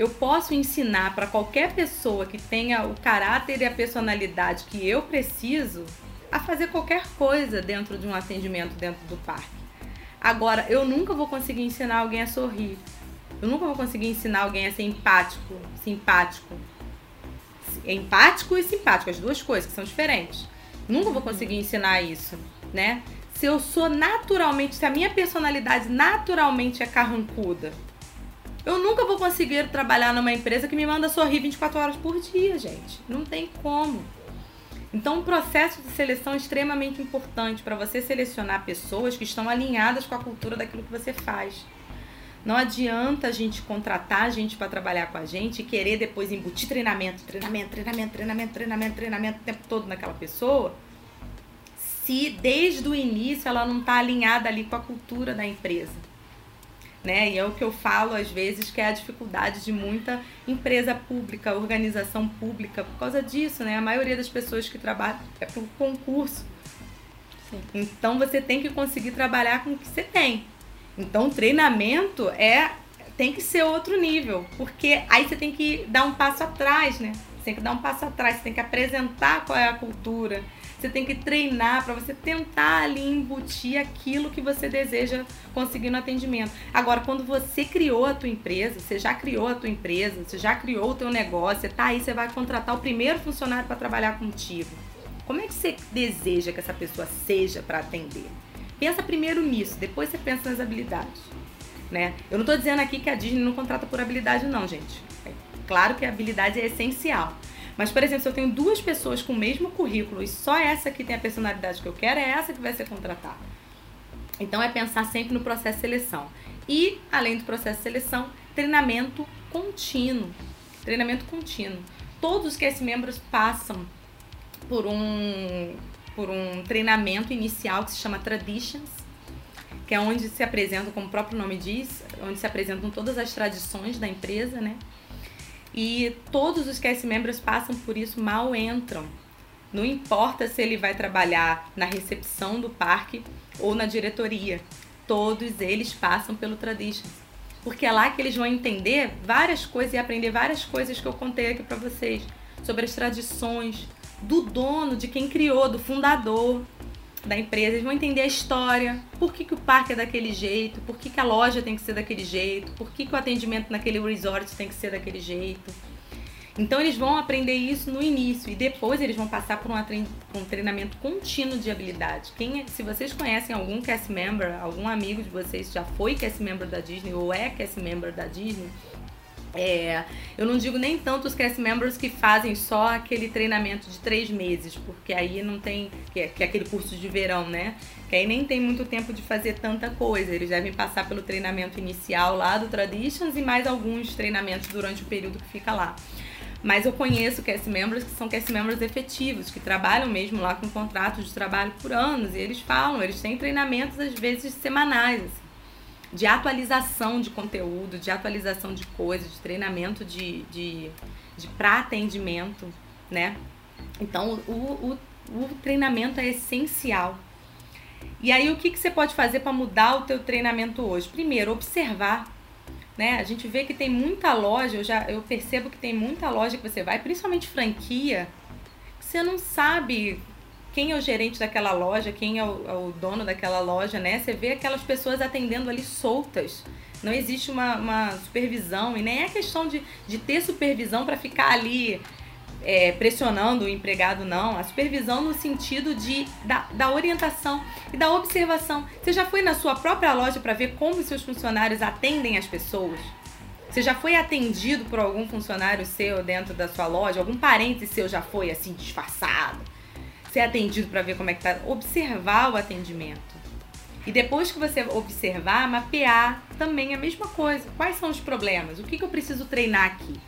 Eu posso ensinar para qualquer pessoa que tenha o caráter e a personalidade que eu preciso a fazer qualquer coisa dentro de um atendimento dentro do parque. Agora, eu nunca vou conseguir ensinar alguém a sorrir. Eu nunca vou conseguir ensinar alguém a ser empático, simpático. Empático e simpático, as duas coisas que são diferentes. Nunca vou conseguir ensinar isso, né? Se eu sou naturalmente, se a minha personalidade naturalmente é carrancuda, eu nunca vou conseguir trabalhar numa empresa que me manda sorrir 24 horas por dia, gente. Não tem como. Então, o processo de seleção é extremamente importante para você selecionar pessoas que estão alinhadas com a cultura daquilo que você faz. Não adianta a gente contratar a gente para trabalhar com a gente e querer depois embutir treinamento, treinamento, treinamento, treinamento, treinamento, treinamento o tempo todo naquela pessoa, se desde o início ela não está alinhada ali com a cultura da empresa né? E é o que eu falo às vezes que é a dificuldade de muita empresa pública, organização pública, por causa disso, né? A maioria das pessoas que trabalham é por concurso. Sim. Então você tem que conseguir trabalhar com o que você tem. Então o treinamento é tem que ser outro nível, porque aí você tem que dar um passo atrás, né? Você tem que dar um passo atrás, você tem que apresentar qual é a cultura, você tem que treinar para você tentar ali embutir aquilo que você deseja conseguir no atendimento. Agora, quando você criou a tua empresa, você já criou a tua empresa, você já criou o teu negócio, você tá aí, você vai contratar o primeiro funcionário para trabalhar contigo. Como é que você deseja que essa pessoa seja para atender? Pensa primeiro nisso, depois você pensa nas habilidades. Né? Eu não estou dizendo aqui que a Disney não contrata por habilidade, não, gente. É claro que a habilidade é essencial. Mas, por exemplo, se eu tenho duas pessoas com o mesmo currículo e só essa que tem a personalidade que eu quero, é essa que vai ser contratada. Então, é pensar sempre no processo de seleção. E, além do processo de seleção, treinamento contínuo. Treinamento contínuo. Todos que esses membros passam por um, por um treinamento inicial que se chama Traditions, que é onde se apresentam, como o próprio nome diz, onde se apresentam todas as tradições da empresa, né? E todos os cast members passam por isso, mal entram. Não importa se ele vai trabalhar na recepção do parque ou na diretoria. Todos eles passam pelo Traditions. Porque é lá que eles vão entender várias coisas e aprender várias coisas que eu contei aqui para vocês. Sobre as tradições do dono, de quem criou, do fundador da empresa, eles vão entender a história, por que, que o parque é daquele jeito, por que, que a loja tem que ser daquele jeito, por que, que o atendimento naquele resort tem que ser daquele jeito. Então eles vão aprender isso no início e depois eles vão passar por um treinamento contínuo de habilidade. Quem, é, se vocês conhecem algum cast member, algum amigo de vocês já foi cast member da Disney ou é cast member da Disney, é, eu não digo nem tanto os cast members que fazem só aquele treinamento de três meses, porque aí não tem. Que é, que é aquele curso de verão, né? Que aí nem tem muito tempo de fazer tanta coisa. Eles devem passar pelo treinamento inicial lá do Traditions e mais alguns treinamentos durante o período que fica lá. Mas eu conheço cast members que são cast members efetivos, que trabalham mesmo lá com contratos de trabalho por anos, e eles falam, eles têm treinamentos às vezes semanais. Assim de atualização de conteúdo, de atualização de coisas, de treinamento de, de, de para atendimento, né? Então, o, o o treinamento é essencial. E aí o que, que você pode fazer para mudar o teu treinamento hoje? Primeiro, observar. Né? A gente vê que tem muita loja, eu já eu percebo que tem muita loja que você vai, principalmente franquia, que você não sabe quem é o gerente daquela loja, quem é o, é o, dono daquela loja, né? Você vê aquelas pessoas atendendo ali soltas. Não existe uma, uma supervisão e nem é questão de, de ter supervisão para ficar ali é, pressionando o empregado, não. A supervisão no sentido de da, da orientação e da observação. Você já foi na sua própria loja para ver como seus funcionários atendem as pessoas? Você já foi atendido por algum funcionário seu dentro da sua loja? Algum parente seu já foi assim disfarçado? Ser atendido para ver como é que tá? Observar o atendimento. E depois que você observar, mapear também a mesma coisa. Quais são os problemas? O que, que eu preciso treinar aqui?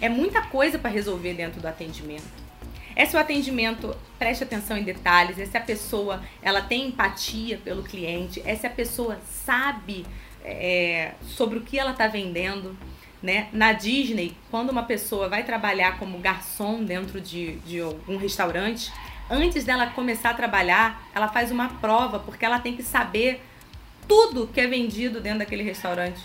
É muita coisa para resolver dentro do atendimento. É se o atendimento preste atenção em detalhes, é se a pessoa ela tem empatia pelo cliente, é se a pessoa sabe é, sobre o que ela está vendendo. Né? Na Disney, quando uma pessoa vai trabalhar como garçom dentro de, de algum restaurante, antes dela começar a trabalhar, ela faz uma prova, porque ela tem que saber tudo que é vendido dentro daquele restaurante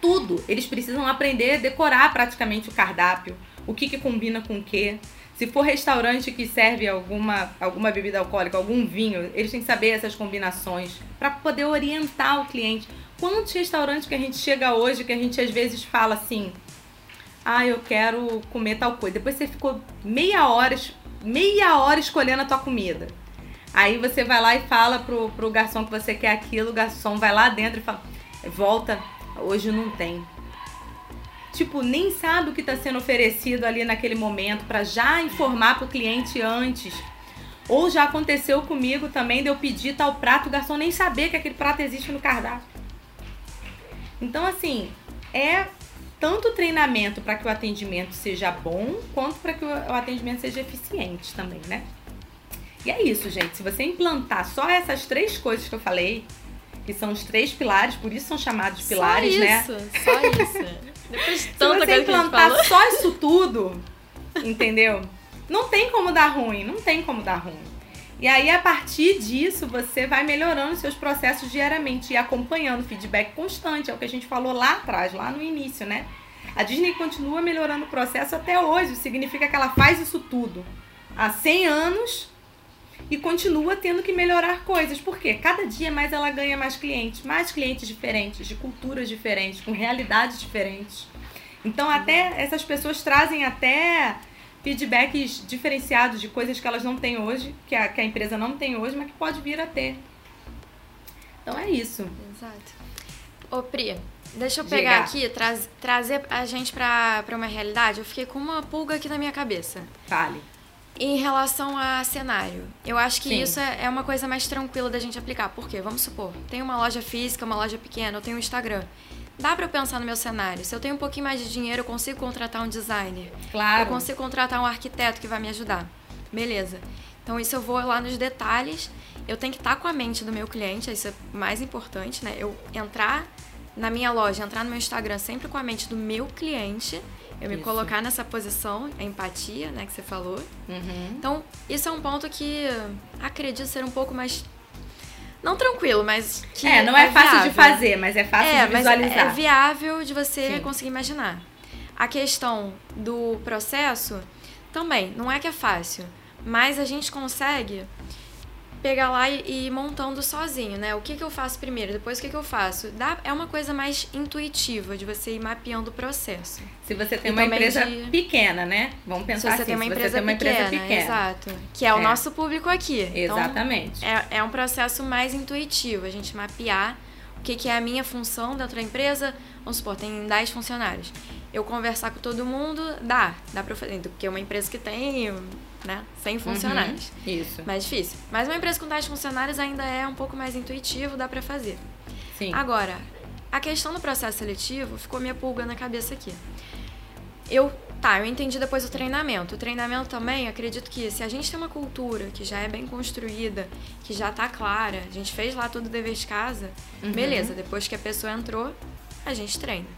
tudo. Eles precisam aprender, decorar praticamente o cardápio, o que, que combina com o que. Se for restaurante que serve alguma, alguma bebida alcoólica, algum vinho, eles têm que saber essas combinações para poder orientar o cliente. Quantos restaurantes que a gente chega hoje que a gente às vezes fala assim: "Ah, eu quero comer tal coisa". Depois você ficou meia hora, meia hora escolhendo a tua comida. Aí você vai lá e fala pro, pro garçom que você quer aquilo, o garçom vai lá dentro e fala: "Volta, Hoje não tem. Tipo, nem sabe o que está sendo oferecido ali naquele momento para já informar para o cliente antes. Ou já aconteceu comigo também de eu pedir tal prato, o garçom nem saber que aquele prato existe no cardápio. Então, assim, é tanto treinamento para que o atendimento seja bom, quanto para que o atendimento seja eficiente também, né? E é isso, gente. Se você implantar só essas três coisas que eu falei, que são os três pilares, por isso são chamados pilares, só né? Isso, só isso. [laughs] Depois de tanta Se você implantar só isso tudo, entendeu? Não tem como dar ruim, não tem como dar ruim. E aí, a partir disso, você vai melhorando seus processos diariamente e acompanhando feedback constante. É o que a gente falou lá atrás, lá no início, né? A Disney continua melhorando o processo até hoje. Significa que ela faz isso tudo há 100 anos e continua tendo que melhorar coisas, porque cada dia mais ela ganha mais clientes, mais clientes diferentes, de culturas diferentes, com realidades diferentes. Então até essas pessoas trazem até feedbacks diferenciados de coisas que elas não têm hoje, que a, que a empresa não tem hoje, mas que pode vir a ter. Então é isso. Exato. Ô Pri, deixa eu pegar Diga. aqui, tra trazer a gente para uma realidade. Eu fiquei com uma pulga aqui na minha cabeça. Fale. Em relação a cenário, eu acho que Sim. isso é, é uma coisa mais tranquila da gente aplicar. Por quê? Vamos supor, tem uma loja física, uma loja pequena, eu tenho um Instagram. Dá para eu pensar no meu cenário. Se eu tenho um pouquinho mais de dinheiro, eu consigo contratar um designer. Claro. Eu consigo contratar um arquiteto que vai me ajudar. Beleza. Então isso eu vou lá nos detalhes. Eu tenho que estar com a mente do meu cliente, isso é mais importante, né? Eu entrar na minha loja, entrar no meu Instagram sempre com a mente do meu cliente eu me isso. colocar nessa posição, a empatia, né, que você falou. Uhum. Então, isso é um ponto que acredito ser um pouco mais. Não tranquilo, mas que. É, não é, é fácil de fazer, mas é fácil é, de visualizar. É viável de você Sim. conseguir imaginar. A questão do processo também, não é que é fácil, mas a gente consegue pegar lá e, ir montando sozinho, né? O que, que eu faço primeiro, depois o que, que eu faço. Dá, é uma coisa mais intuitiva de você ir mapeando o processo. Se você tem e uma empresa de... pequena, né? Vamos pensar se você assim, tem uma, empresa, tem uma pequena, empresa pequena. Exato. Que é o é. nosso público aqui. Então, Exatamente. Então, é, é um processo mais intuitivo, a gente mapear o que, que é a minha função dentro da empresa. Vamos supor, tem 10 funcionários. Eu conversar com todo mundo, dá, dá pra fazer. Porque é uma empresa que tem né? 100 uhum. funcionários. Uhum, isso. Mais difícil. Mas uma empresa com 10 funcionários ainda é um pouco mais intuitivo, dá para fazer. Sim. Agora, a questão do processo seletivo ficou minha pulga na cabeça aqui. Eu, tá, eu entendi depois o treinamento. O treinamento também, acredito que se a gente tem uma cultura que já é bem construída, que já tá clara, a gente fez lá todo o dever de casa, uhum. beleza, depois que a pessoa entrou, a gente treina.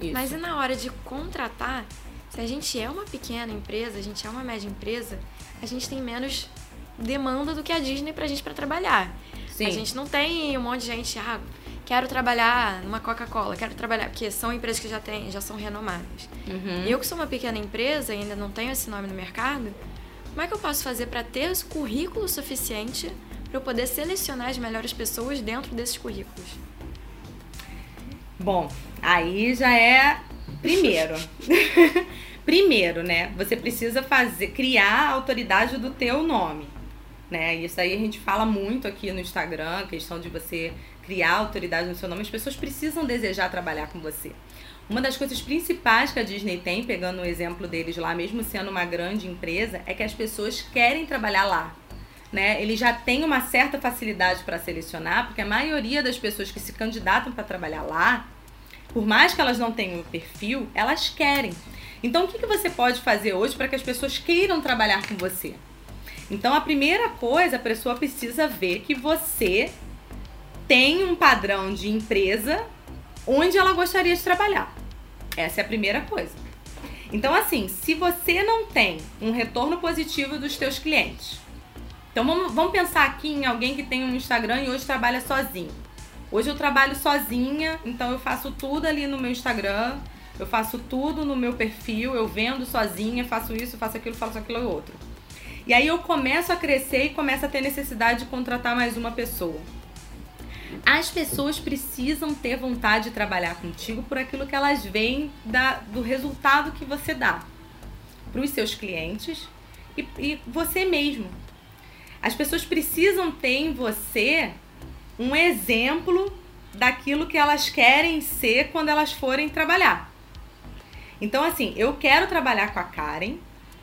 Isso. Mas e na hora de contratar, se a gente é uma pequena empresa, a gente é uma média empresa, a gente tem menos demanda do que a Disney pra gente para trabalhar. Sim. A gente não tem um monte de gente, ah, quero trabalhar numa Coca-Cola, quero trabalhar, porque são empresas que já tem, já são renomadas. Uhum. Eu que sou uma pequena empresa e ainda não tenho esse nome no mercado, como é que eu posso fazer para ter esse currículo suficiente para eu poder selecionar as melhores pessoas dentro desses currículos? Bom, aí já é primeiro. [laughs] primeiro, né? Você precisa fazer criar a autoridade do teu nome, né? Isso aí a gente fala muito aqui no Instagram, questão de você criar autoridade no seu nome. As pessoas precisam desejar trabalhar com você. Uma das coisas principais que a Disney tem, pegando o exemplo deles lá, mesmo sendo uma grande empresa, é que as pessoas querem trabalhar lá. Né? Eles já têm uma certa facilidade para selecionar, porque a maioria das pessoas que se candidatam para trabalhar lá, por mais que elas não tenham o perfil, elas querem. Então, o que, que você pode fazer hoje para que as pessoas queiram trabalhar com você? Então, a primeira coisa, a pessoa precisa ver que você tem um padrão de empresa onde ela gostaria de trabalhar. Essa é a primeira coisa. Então, assim, se você não tem um retorno positivo dos teus clientes, então vamos, vamos pensar aqui em alguém que tem um Instagram e hoje trabalha sozinho. Hoje eu trabalho sozinha, então eu faço tudo ali no meu Instagram, eu faço tudo no meu perfil, eu vendo sozinha, faço isso, faço aquilo, faço aquilo e outro. E aí eu começo a crescer e começo a ter necessidade de contratar mais uma pessoa. As pessoas precisam ter vontade de trabalhar contigo por aquilo que elas veem da, do resultado que você dá para os seus clientes e, e você mesmo. As pessoas precisam ter em você um exemplo daquilo que elas querem ser quando elas forem trabalhar. Então, assim, eu quero trabalhar com a Karen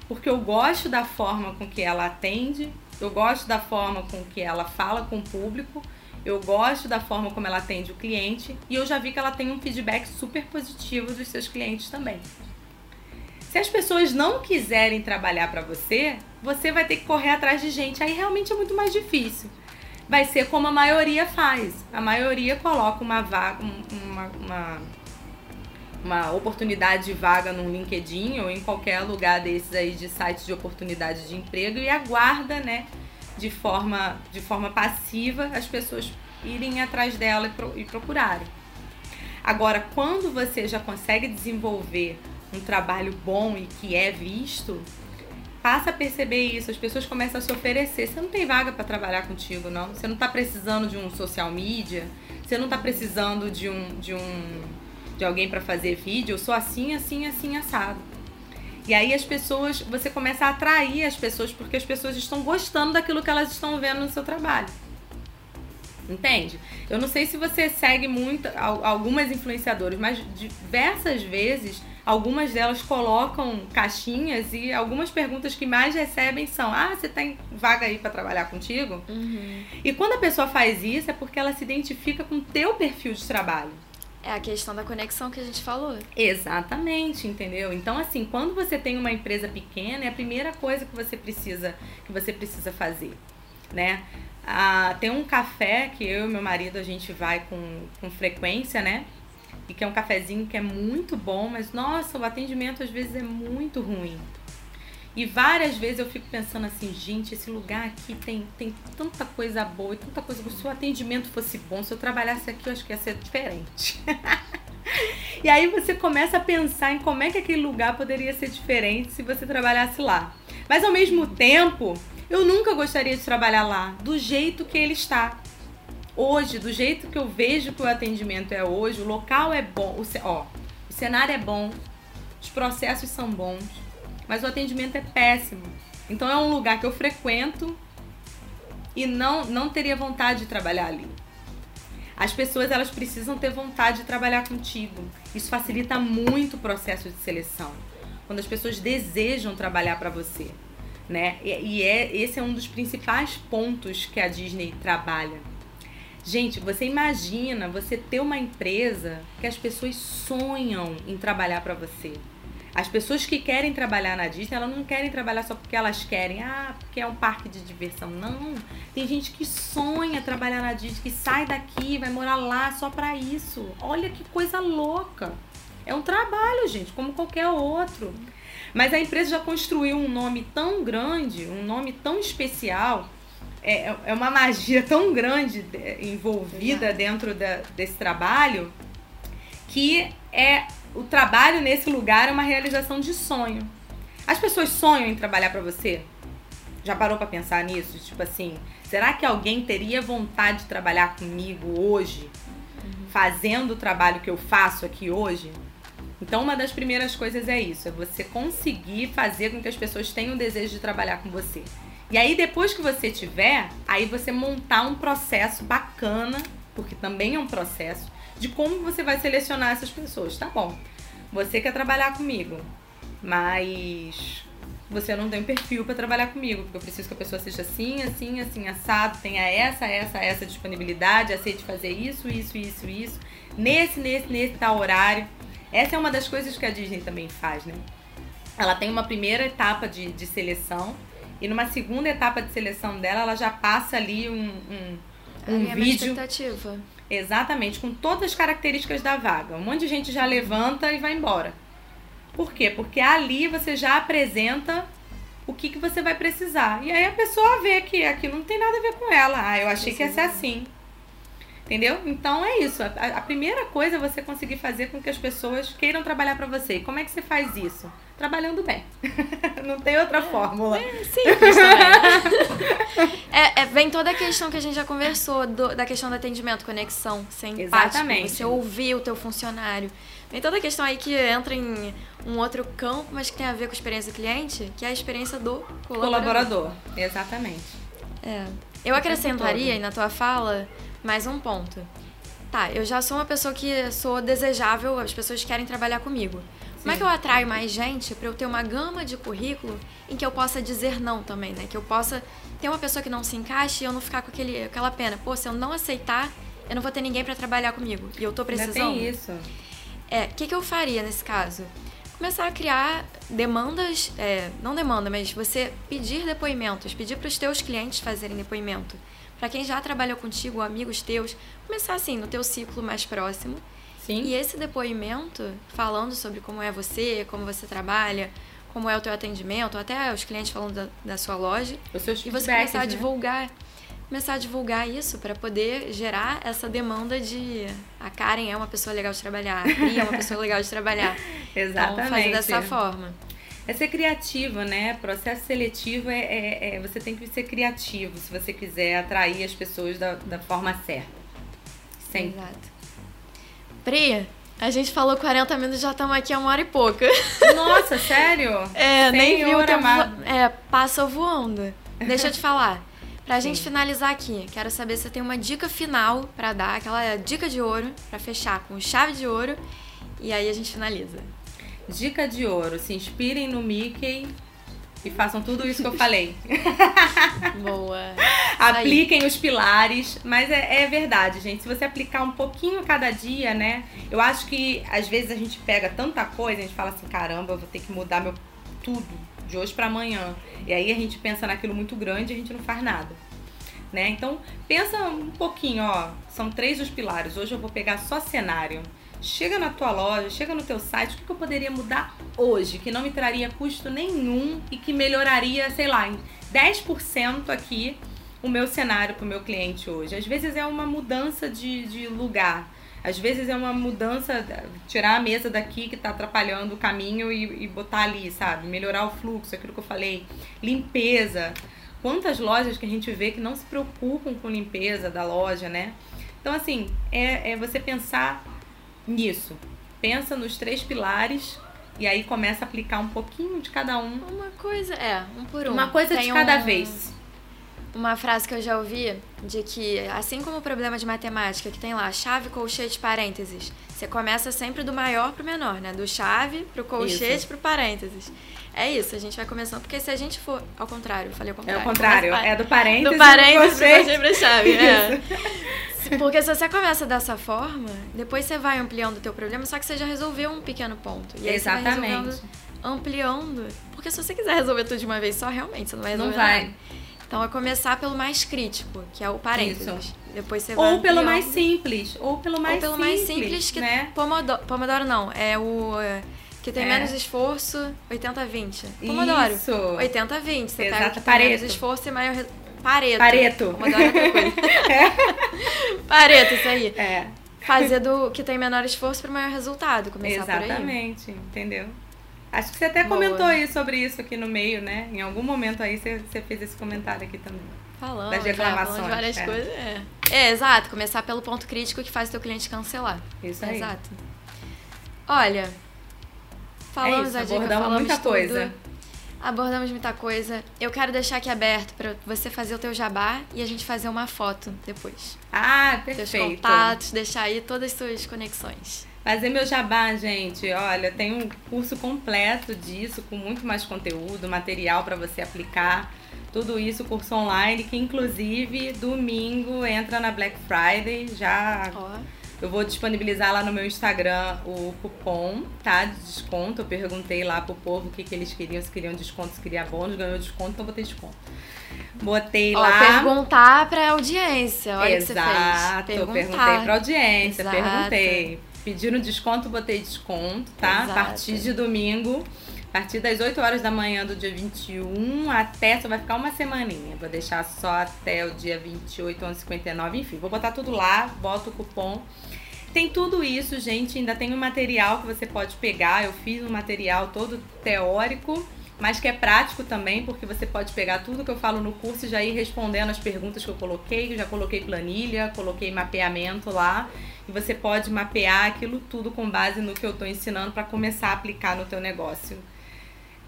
porque eu gosto da forma com que ela atende, eu gosto da forma com que ela fala com o público, eu gosto da forma como ela atende o cliente e eu já vi que ela tem um feedback super positivo dos seus clientes também. Se as pessoas não quiserem trabalhar para você, você vai ter que correr atrás de gente. Aí realmente é muito mais difícil. Vai ser como a maioria faz. A maioria coloca uma vaga, uma, uma, uma oportunidade de vaga no LinkedIn ou em qualquer lugar desses aí de sites de oportunidade de emprego e aguarda, né? de forma, de forma passiva as pessoas irem atrás dela e, pro, e procurarem. Agora, quando você já consegue desenvolver um trabalho bom e que é visto, passa a perceber isso. As pessoas começam a se oferecer. Você não tem vaga para trabalhar contigo, não. Você não está precisando de um social media. Você não está precisando de um, de um, de alguém para fazer vídeo. Eu sou assim, assim, assim assado. E aí as pessoas, você começa a atrair as pessoas porque as pessoas estão gostando daquilo que elas estão vendo no seu trabalho. Entende? Eu não sei se você segue muito algumas influenciadoras, mas diversas vezes algumas delas colocam caixinhas e algumas perguntas que mais recebem são: Ah, você tem vaga aí para trabalhar contigo? Uhum. E quando a pessoa faz isso é porque ela se identifica com o teu perfil de trabalho. É a questão da conexão que a gente falou. Exatamente, entendeu? Então, assim, quando você tem uma empresa pequena, é a primeira coisa que você precisa, que você precisa fazer, né? Ah, tem um café que eu e meu marido a gente vai com, com frequência, né? E que é um cafezinho que é muito bom, mas nossa, o atendimento às vezes é muito ruim. E várias vezes eu fico pensando assim, gente, esse lugar aqui tem, tem tanta coisa boa e tanta coisa. Se o atendimento fosse bom, se eu trabalhasse aqui, eu acho que ia ser diferente. [laughs] e aí você começa a pensar em como é que aquele lugar poderia ser diferente se você trabalhasse lá. Mas ao mesmo tempo, eu nunca gostaria de trabalhar lá do jeito que ele está. Hoje, do jeito que eu vejo que o atendimento é hoje, o local é bom, o, ó, o cenário é bom, os processos são bons mas o atendimento é péssimo. Então é um lugar que eu frequento e não, não teria vontade de trabalhar ali. As pessoas elas precisam ter vontade de trabalhar contigo. Isso facilita muito o processo de seleção. Quando as pessoas desejam trabalhar para você, né? E, e é esse é um dos principais pontos que a Disney trabalha. Gente, você imagina você ter uma empresa que as pessoas sonham em trabalhar para você. As pessoas que querem trabalhar na Disney, elas não querem trabalhar só porque elas querem, ah, porque é um parque de diversão. Não. Tem gente que sonha trabalhar na Disney, que sai daqui, vai morar lá só para isso. Olha que coisa louca. É um trabalho, gente, como qualquer outro. Mas a empresa já construiu um nome tão grande, um nome tão especial, é, é uma magia tão grande envolvida dentro da, desse trabalho, que é o trabalho nesse lugar é uma realização de sonho. As pessoas sonham em trabalhar para você? Já parou para pensar nisso? Tipo assim, será que alguém teria vontade de trabalhar comigo hoje, uhum. fazendo o trabalho que eu faço aqui hoje? Então, uma das primeiras coisas é isso, é você conseguir fazer com que as pessoas tenham o desejo de trabalhar com você. E aí, depois que você tiver, aí você montar um processo bacana, porque também é um processo, de como você vai selecionar essas pessoas. Tá bom, você quer trabalhar comigo, mas você não tem perfil para trabalhar comigo, porque eu preciso que a pessoa seja assim, assim, assim, assado, tenha essa, essa, essa disponibilidade, aceite fazer isso, isso, isso, isso, nesse, nesse, nesse tal horário. Essa é uma das coisas que a Disney também faz, né? Ela tem uma primeira etapa de, de seleção e numa segunda etapa de seleção dela, ela já passa ali um, um, um é vídeo. expectativa. Exatamente, com todas as características da vaga. Um monte de gente já levanta e vai embora. Por quê? Porque ali você já apresenta o que, que você vai precisar. E aí a pessoa vê que aquilo não tem nada a ver com ela. Ah, eu achei que ia ser assim. Entendeu? Então é isso. A, a, primeira coisa é você conseguir fazer com que as pessoas queiram trabalhar para você. E como é que você faz isso? Trabalhando bem. [laughs] Não tem outra fórmula. É simples também. [laughs] é, é, vem toda a questão que a gente já conversou, do, da questão do atendimento, conexão, ser empático, Exatamente. você ouvir o teu funcionário. Vem toda a questão aí que entra em um outro campo, mas que tem a ver com a experiência do cliente, que é a experiência do colaborador. Colaborador, exatamente. É. Eu acrescentaria aí na tua fala mais um ponto. Tá, eu já sou uma pessoa que sou desejável, as pessoas querem trabalhar comigo. Como é que eu atraio mais gente para eu ter uma gama de currículo em que eu possa dizer não também, né? Que eu possa ter uma pessoa que não se encaixe e eu não ficar com aquele, aquela pena. Pô, se eu não aceitar, eu não vou ter ninguém para trabalhar comigo. E eu tô precisando. Ainda tem isso. É, o que, que eu faria nesse caso? Começar a criar demandas, é, não demanda, mas você pedir depoimentos, pedir para os teus clientes fazerem depoimento para quem já trabalhou contigo, amigos teus, começar assim no teu ciclo mais próximo. Sim. E esse depoimento, falando sobre como é você, como você trabalha, como é o teu atendimento, até os clientes falando da, da sua loja, os seus e você começar né? a divulgar, começar a divulgar isso para poder gerar essa demanda de a Karen é uma pessoa legal de trabalhar, a Pri é uma pessoa legal de trabalhar. [laughs] Exatamente. Então, fazer dessa forma é ser criativo, né? Processo seletivo é, é, é, você tem que ser criativo se você quiser atrair as pessoas da, da forma certa. Sempre. Exato. Pri, a gente falou 40 minutos, já estamos aqui a uma hora e pouca. [laughs] Nossa, sério? É, nem viu o tempo. É, passa voando. Deixa eu te falar. Pra Sim. gente finalizar aqui, quero saber se você tem uma dica final para dar, aquela dica de ouro, para fechar com chave de ouro, e aí a gente finaliza. Dica de ouro: se inspirem no Mickey e façam tudo isso que eu falei. [laughs] Boa. Apliquem os pilares, mas é, é, verdade, gente. Se você aplicar um pouquinho cada dia, né? Eu acho que às vezes a gente pega tanta coisa, a gente fala assim: caramba, eu vou ter que mudar meu tudo de hoje para amanhã. E aí a gente pensa naquilo muito grande e a gente não faz nada. Né? Então, pensa um pouquinho, ó. São três os pilares. Hoje eu vou pegar só cenário. Chega na tua loja, chega no teu site, o que eu poderia mudar hoje que não me traria custo nenhum e que melhoraria, sei lá, em 10% aqui o meu cenário para o meu cliente hoje. Às vezes é uma mudança de, de lugar, às vezes é uma mudança, tirar a mesa daqui que está atrapalhando o caminho e, e botar ali, sabe? Melhorar o fluxo, aquilo que eu falei. Limpeza. Quantas lojas que a gente vê que não se preocupam com limpeza da loja, né? Então, assim, é, é você pensar nisso. Pensa nos três pilares e aí começa a aplicar um pouquinho de cada um. Uma coisa, é, um por um. Uma coisa Tem de cada um, vez. Uma frase que eu já ouvi de que, assim como o problema de matemática, que tem lá chave, colchete, parênteses, você começa sempre do maior pro menor, né? Do chave pro colchete isso. pro parênteses. É isso, a gente vai começando, porque se a gente for ao contrário, falei ao contrário. É o contrário, é do parênteses. Do parênteses pro sempre chave. [laughs] É. Porque se você começa dessa forma, depois você vai ampliando o teu problema, só que você já resolveu um pequeno ponto. E aí Exatamente. Você vai ampliando. Porque se você quiser resolver tudo de uma vez só, realmente, você não vai resolver Não vai. Nada. Então é começar pelo mais crítico, que é o parênteses. Isso. Depois você vai Ou pelo mais simples. Ou pelo mais Ou pelo simples. mais simples que né? Pomodoro, Pomodoro não, é o é, que tem É. menos esforço, 80-20. Pomodoro. Isso. 80-20. Você pega o Exato, que tem menos Pareto. esforço e maior. re- Pareto. Pareto. Pomodoro é outra coisa. [laughs] Pareto, isso aí. É. Fazer do que tem menor esforço para maior resultado. Começar por aí. Exatamente, entendeu? Acho que você até Boa. comentou aí sobre isso aqui no meio, né? Em algum momento aí você, você fez esse comentário aqui também. Falando, Das reclamações, falando de várias é. coisas. É. é, exato. Começar pelo ponto crítico que faz o teu cliente cancelar. Isso aí. Exato. Olha, falamos isso, a dica, abordamos falamos muita tudo. coisa. Abordamos muita coisa. Eu quero deixar aqui aberto para você fazer o teu jabá e a gente fazer uma foto depois. Ah, Teus perfeito. contatos, deixar aí todas as suas conexões. Fazer meu jabá, gente. Olha, tem um curso completo disso, com muito mais conteúdo, material para você aplicar. Tudo isso, curso online, que inclusive domingo entra na Black Friday. Já Ó, eu vou disponibilizar lá no meu Instagram o cupom, tá? De desconto. Eu perguntei lá pro povo o que, que eles queriam, se queriam desconto, se queria bônus, ganhou desconto, então botei desconto. Botei ó lá. perguntar pra audiência. Olha o que você fez. Exato, Perguntar. perguntei pra audiência, Exato. perguntei. Pediram desconto, botei desconto, tá? Exato. A partir de domingo, a partir das 8 horas da manhã do dia 21 até, só vai ficar uma semaninha. Vou deixar só até o dia 28, 11h59, enfim. Vou botar tudo lá, boto o cupom. Tem tudo isso, gente. Ainda tem um material que você pode pegar. Eu fiz um material todo teórico, mas que é prático também, porque você pode pegar tudo que eu falo no curso e já ir respondendo as perguntas que eu coloquei. Eu já coloquei planilha, coloquei mapeamento lá. E você pode mapear aquilo tudo com base no que eu estou ensinando para começar a aplicar no teu negócio.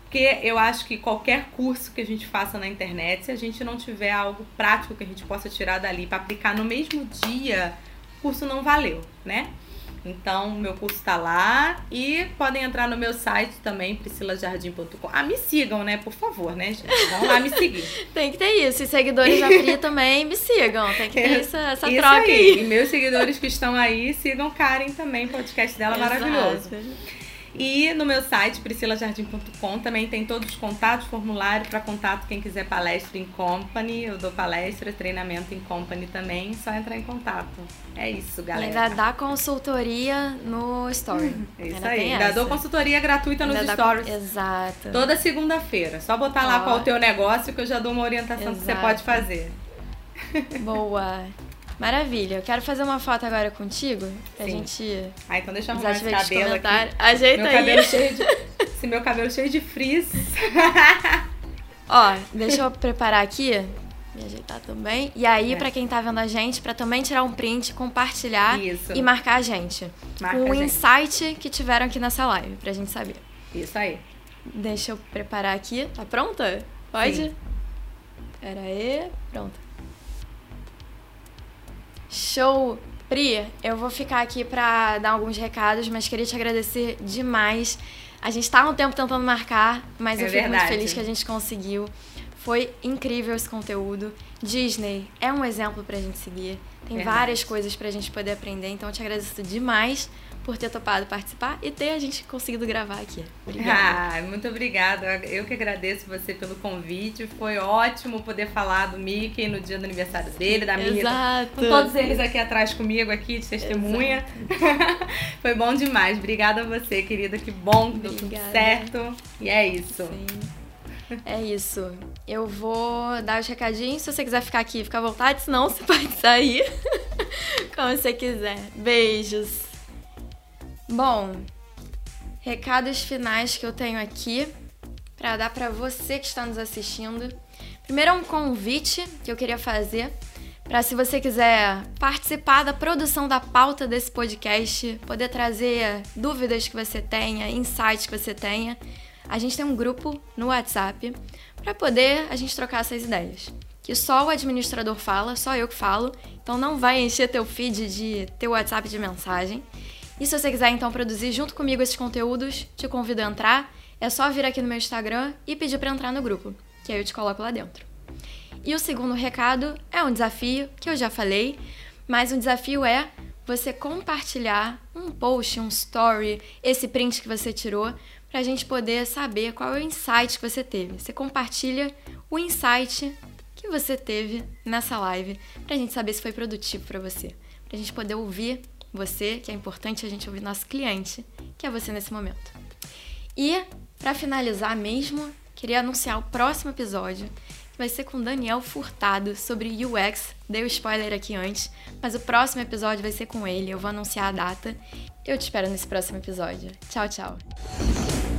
Porque eu acho que qualquer curso que a gente faça na internet, se a gente não tiver algo prático que a gente possa tirar dali para aplicar no mesmo dia, o curso não valeu, né? Então, meu curso tá lá e podem entrar no meu site também, priscilajardim.com. Ah, me sigam, né? Por favor, né, gente? Vão lá me seguir. [laughs] Tem que ter isso. E seguidores da Pri também me sigam. Tem que ter essa, essa Isso troca aí. E meus seguidores que estão aí, sigam Karen também, podcast dela é maravilhoso. Exato. E no meu site, priscilajardim.com, também tem todos os contatos, formulário para contato, quem quiser palestra em company, eu dou palestra, treinamento em company também, só entrar em contato. É isso, galera. ainda dá consultoria no Story. É isso Ainda aí. Ainda essa. dou consultoria gratuita nos Ainda dá- stories. Exato. Toda segunda-feira. Só botar lá Ó. qual é o teu negócio que eu já dou uma orientação que você Exato. pode fazer. [laughs] Boa. Maravilha. Eu quero fazer uma foto agora contigo. Pra Sim. gente Ah, então deixa eu arrumar esse cabelo aqui. Ajeita Meu aí. cabelo cheio de. [laughs] Esse meu cabelo cheio de frizz. [laughs] Ó, deixa eu preparar aqui. Me ajeitar também. E aí, É. pra quem tá vendo a gente, pra também tirar um print, compartilhar Isso. e marcar a gente. Marca com o a gente. insight que tiveram aqui nessa live, pra gente saber. Isso aí. Deixa eu preparar aqui. Tá pronta? Pode? Sim. Pera aí. Pronto. Show! Pri, eu vou ficar aqui pra dar alguns recados, mas queria te agradecer demais. A gente tá há um tempo tentando marcar, mas É eu fico muito verdade. feliz que a gente conseguiu. Foi incrível esse conteúdo. Disney é um exemplo pra gente seguir. Tem Verdade. várias coisas pra gente poder aprender, então eu te agradeço demais por ter topado participar e ter a gente conseguido gravar aqui. Obrigada. Ah, muito obrigada. Eu que agradeço você pelo convite. Foi ótimo poder falar do Mickey no dia do aniversário dele, da minha. Exato. Com todos eles aqui atrás comigo, aqui de testemunha. [laughs] Foi bom demais. Obrigada a você, querida. Que bom, deu tudo certo. E é isso. Sim. É isso. Eu vou dar os recadinhos. Se você quiser ficar aqui, fica à vontade. Senão, [laughs] você pode sair. [laughs] Como você quiser. Beijos. Bom, recados finais que eu tenho aqui para dar para você que está nos assistindo. Primeiro é um convite que eu queria fazer para se você quiser participar da produção da pauta desse podcast, poder trazer dúvidas que você tenha, insights que você tenha. A gente tem um grupo no WhatsApp para poder a gente trocar essas ideias. Que só o administrador fala, só eu que falo, então não vai encher teu feed de teu WhatsApp de mensagem. E se você quiser então produzir junto comigo esses conteúdos, te convido a entrar. É só vir aqui no meu Instagram e pedir para entrar no grupo, que aí eu te coloco lá dentro. E o segundo recado é um desafio que eu já falei, mas o desafio é você compartilhar um post, um story, esse print que você tirou, para a gente poder saber qual é o insight que você teve. Você compartilha o insight que você teve nessa live, pra gente saber se foi produtivo para você, pra gente poder ouvir você, que é importante a gente ouvir nosso cliente, que é você nesse momento. E para finalizar mesmo, queria anunciar o próximo episódio, que vai ser com Daniel Furtado sobre UX. Dei o spoiler aqui antes, mas o próximo episódio vai ser com ele, eu vou anunciar a data. Eu te espero nesse próximo episódio. Tchau, tchau.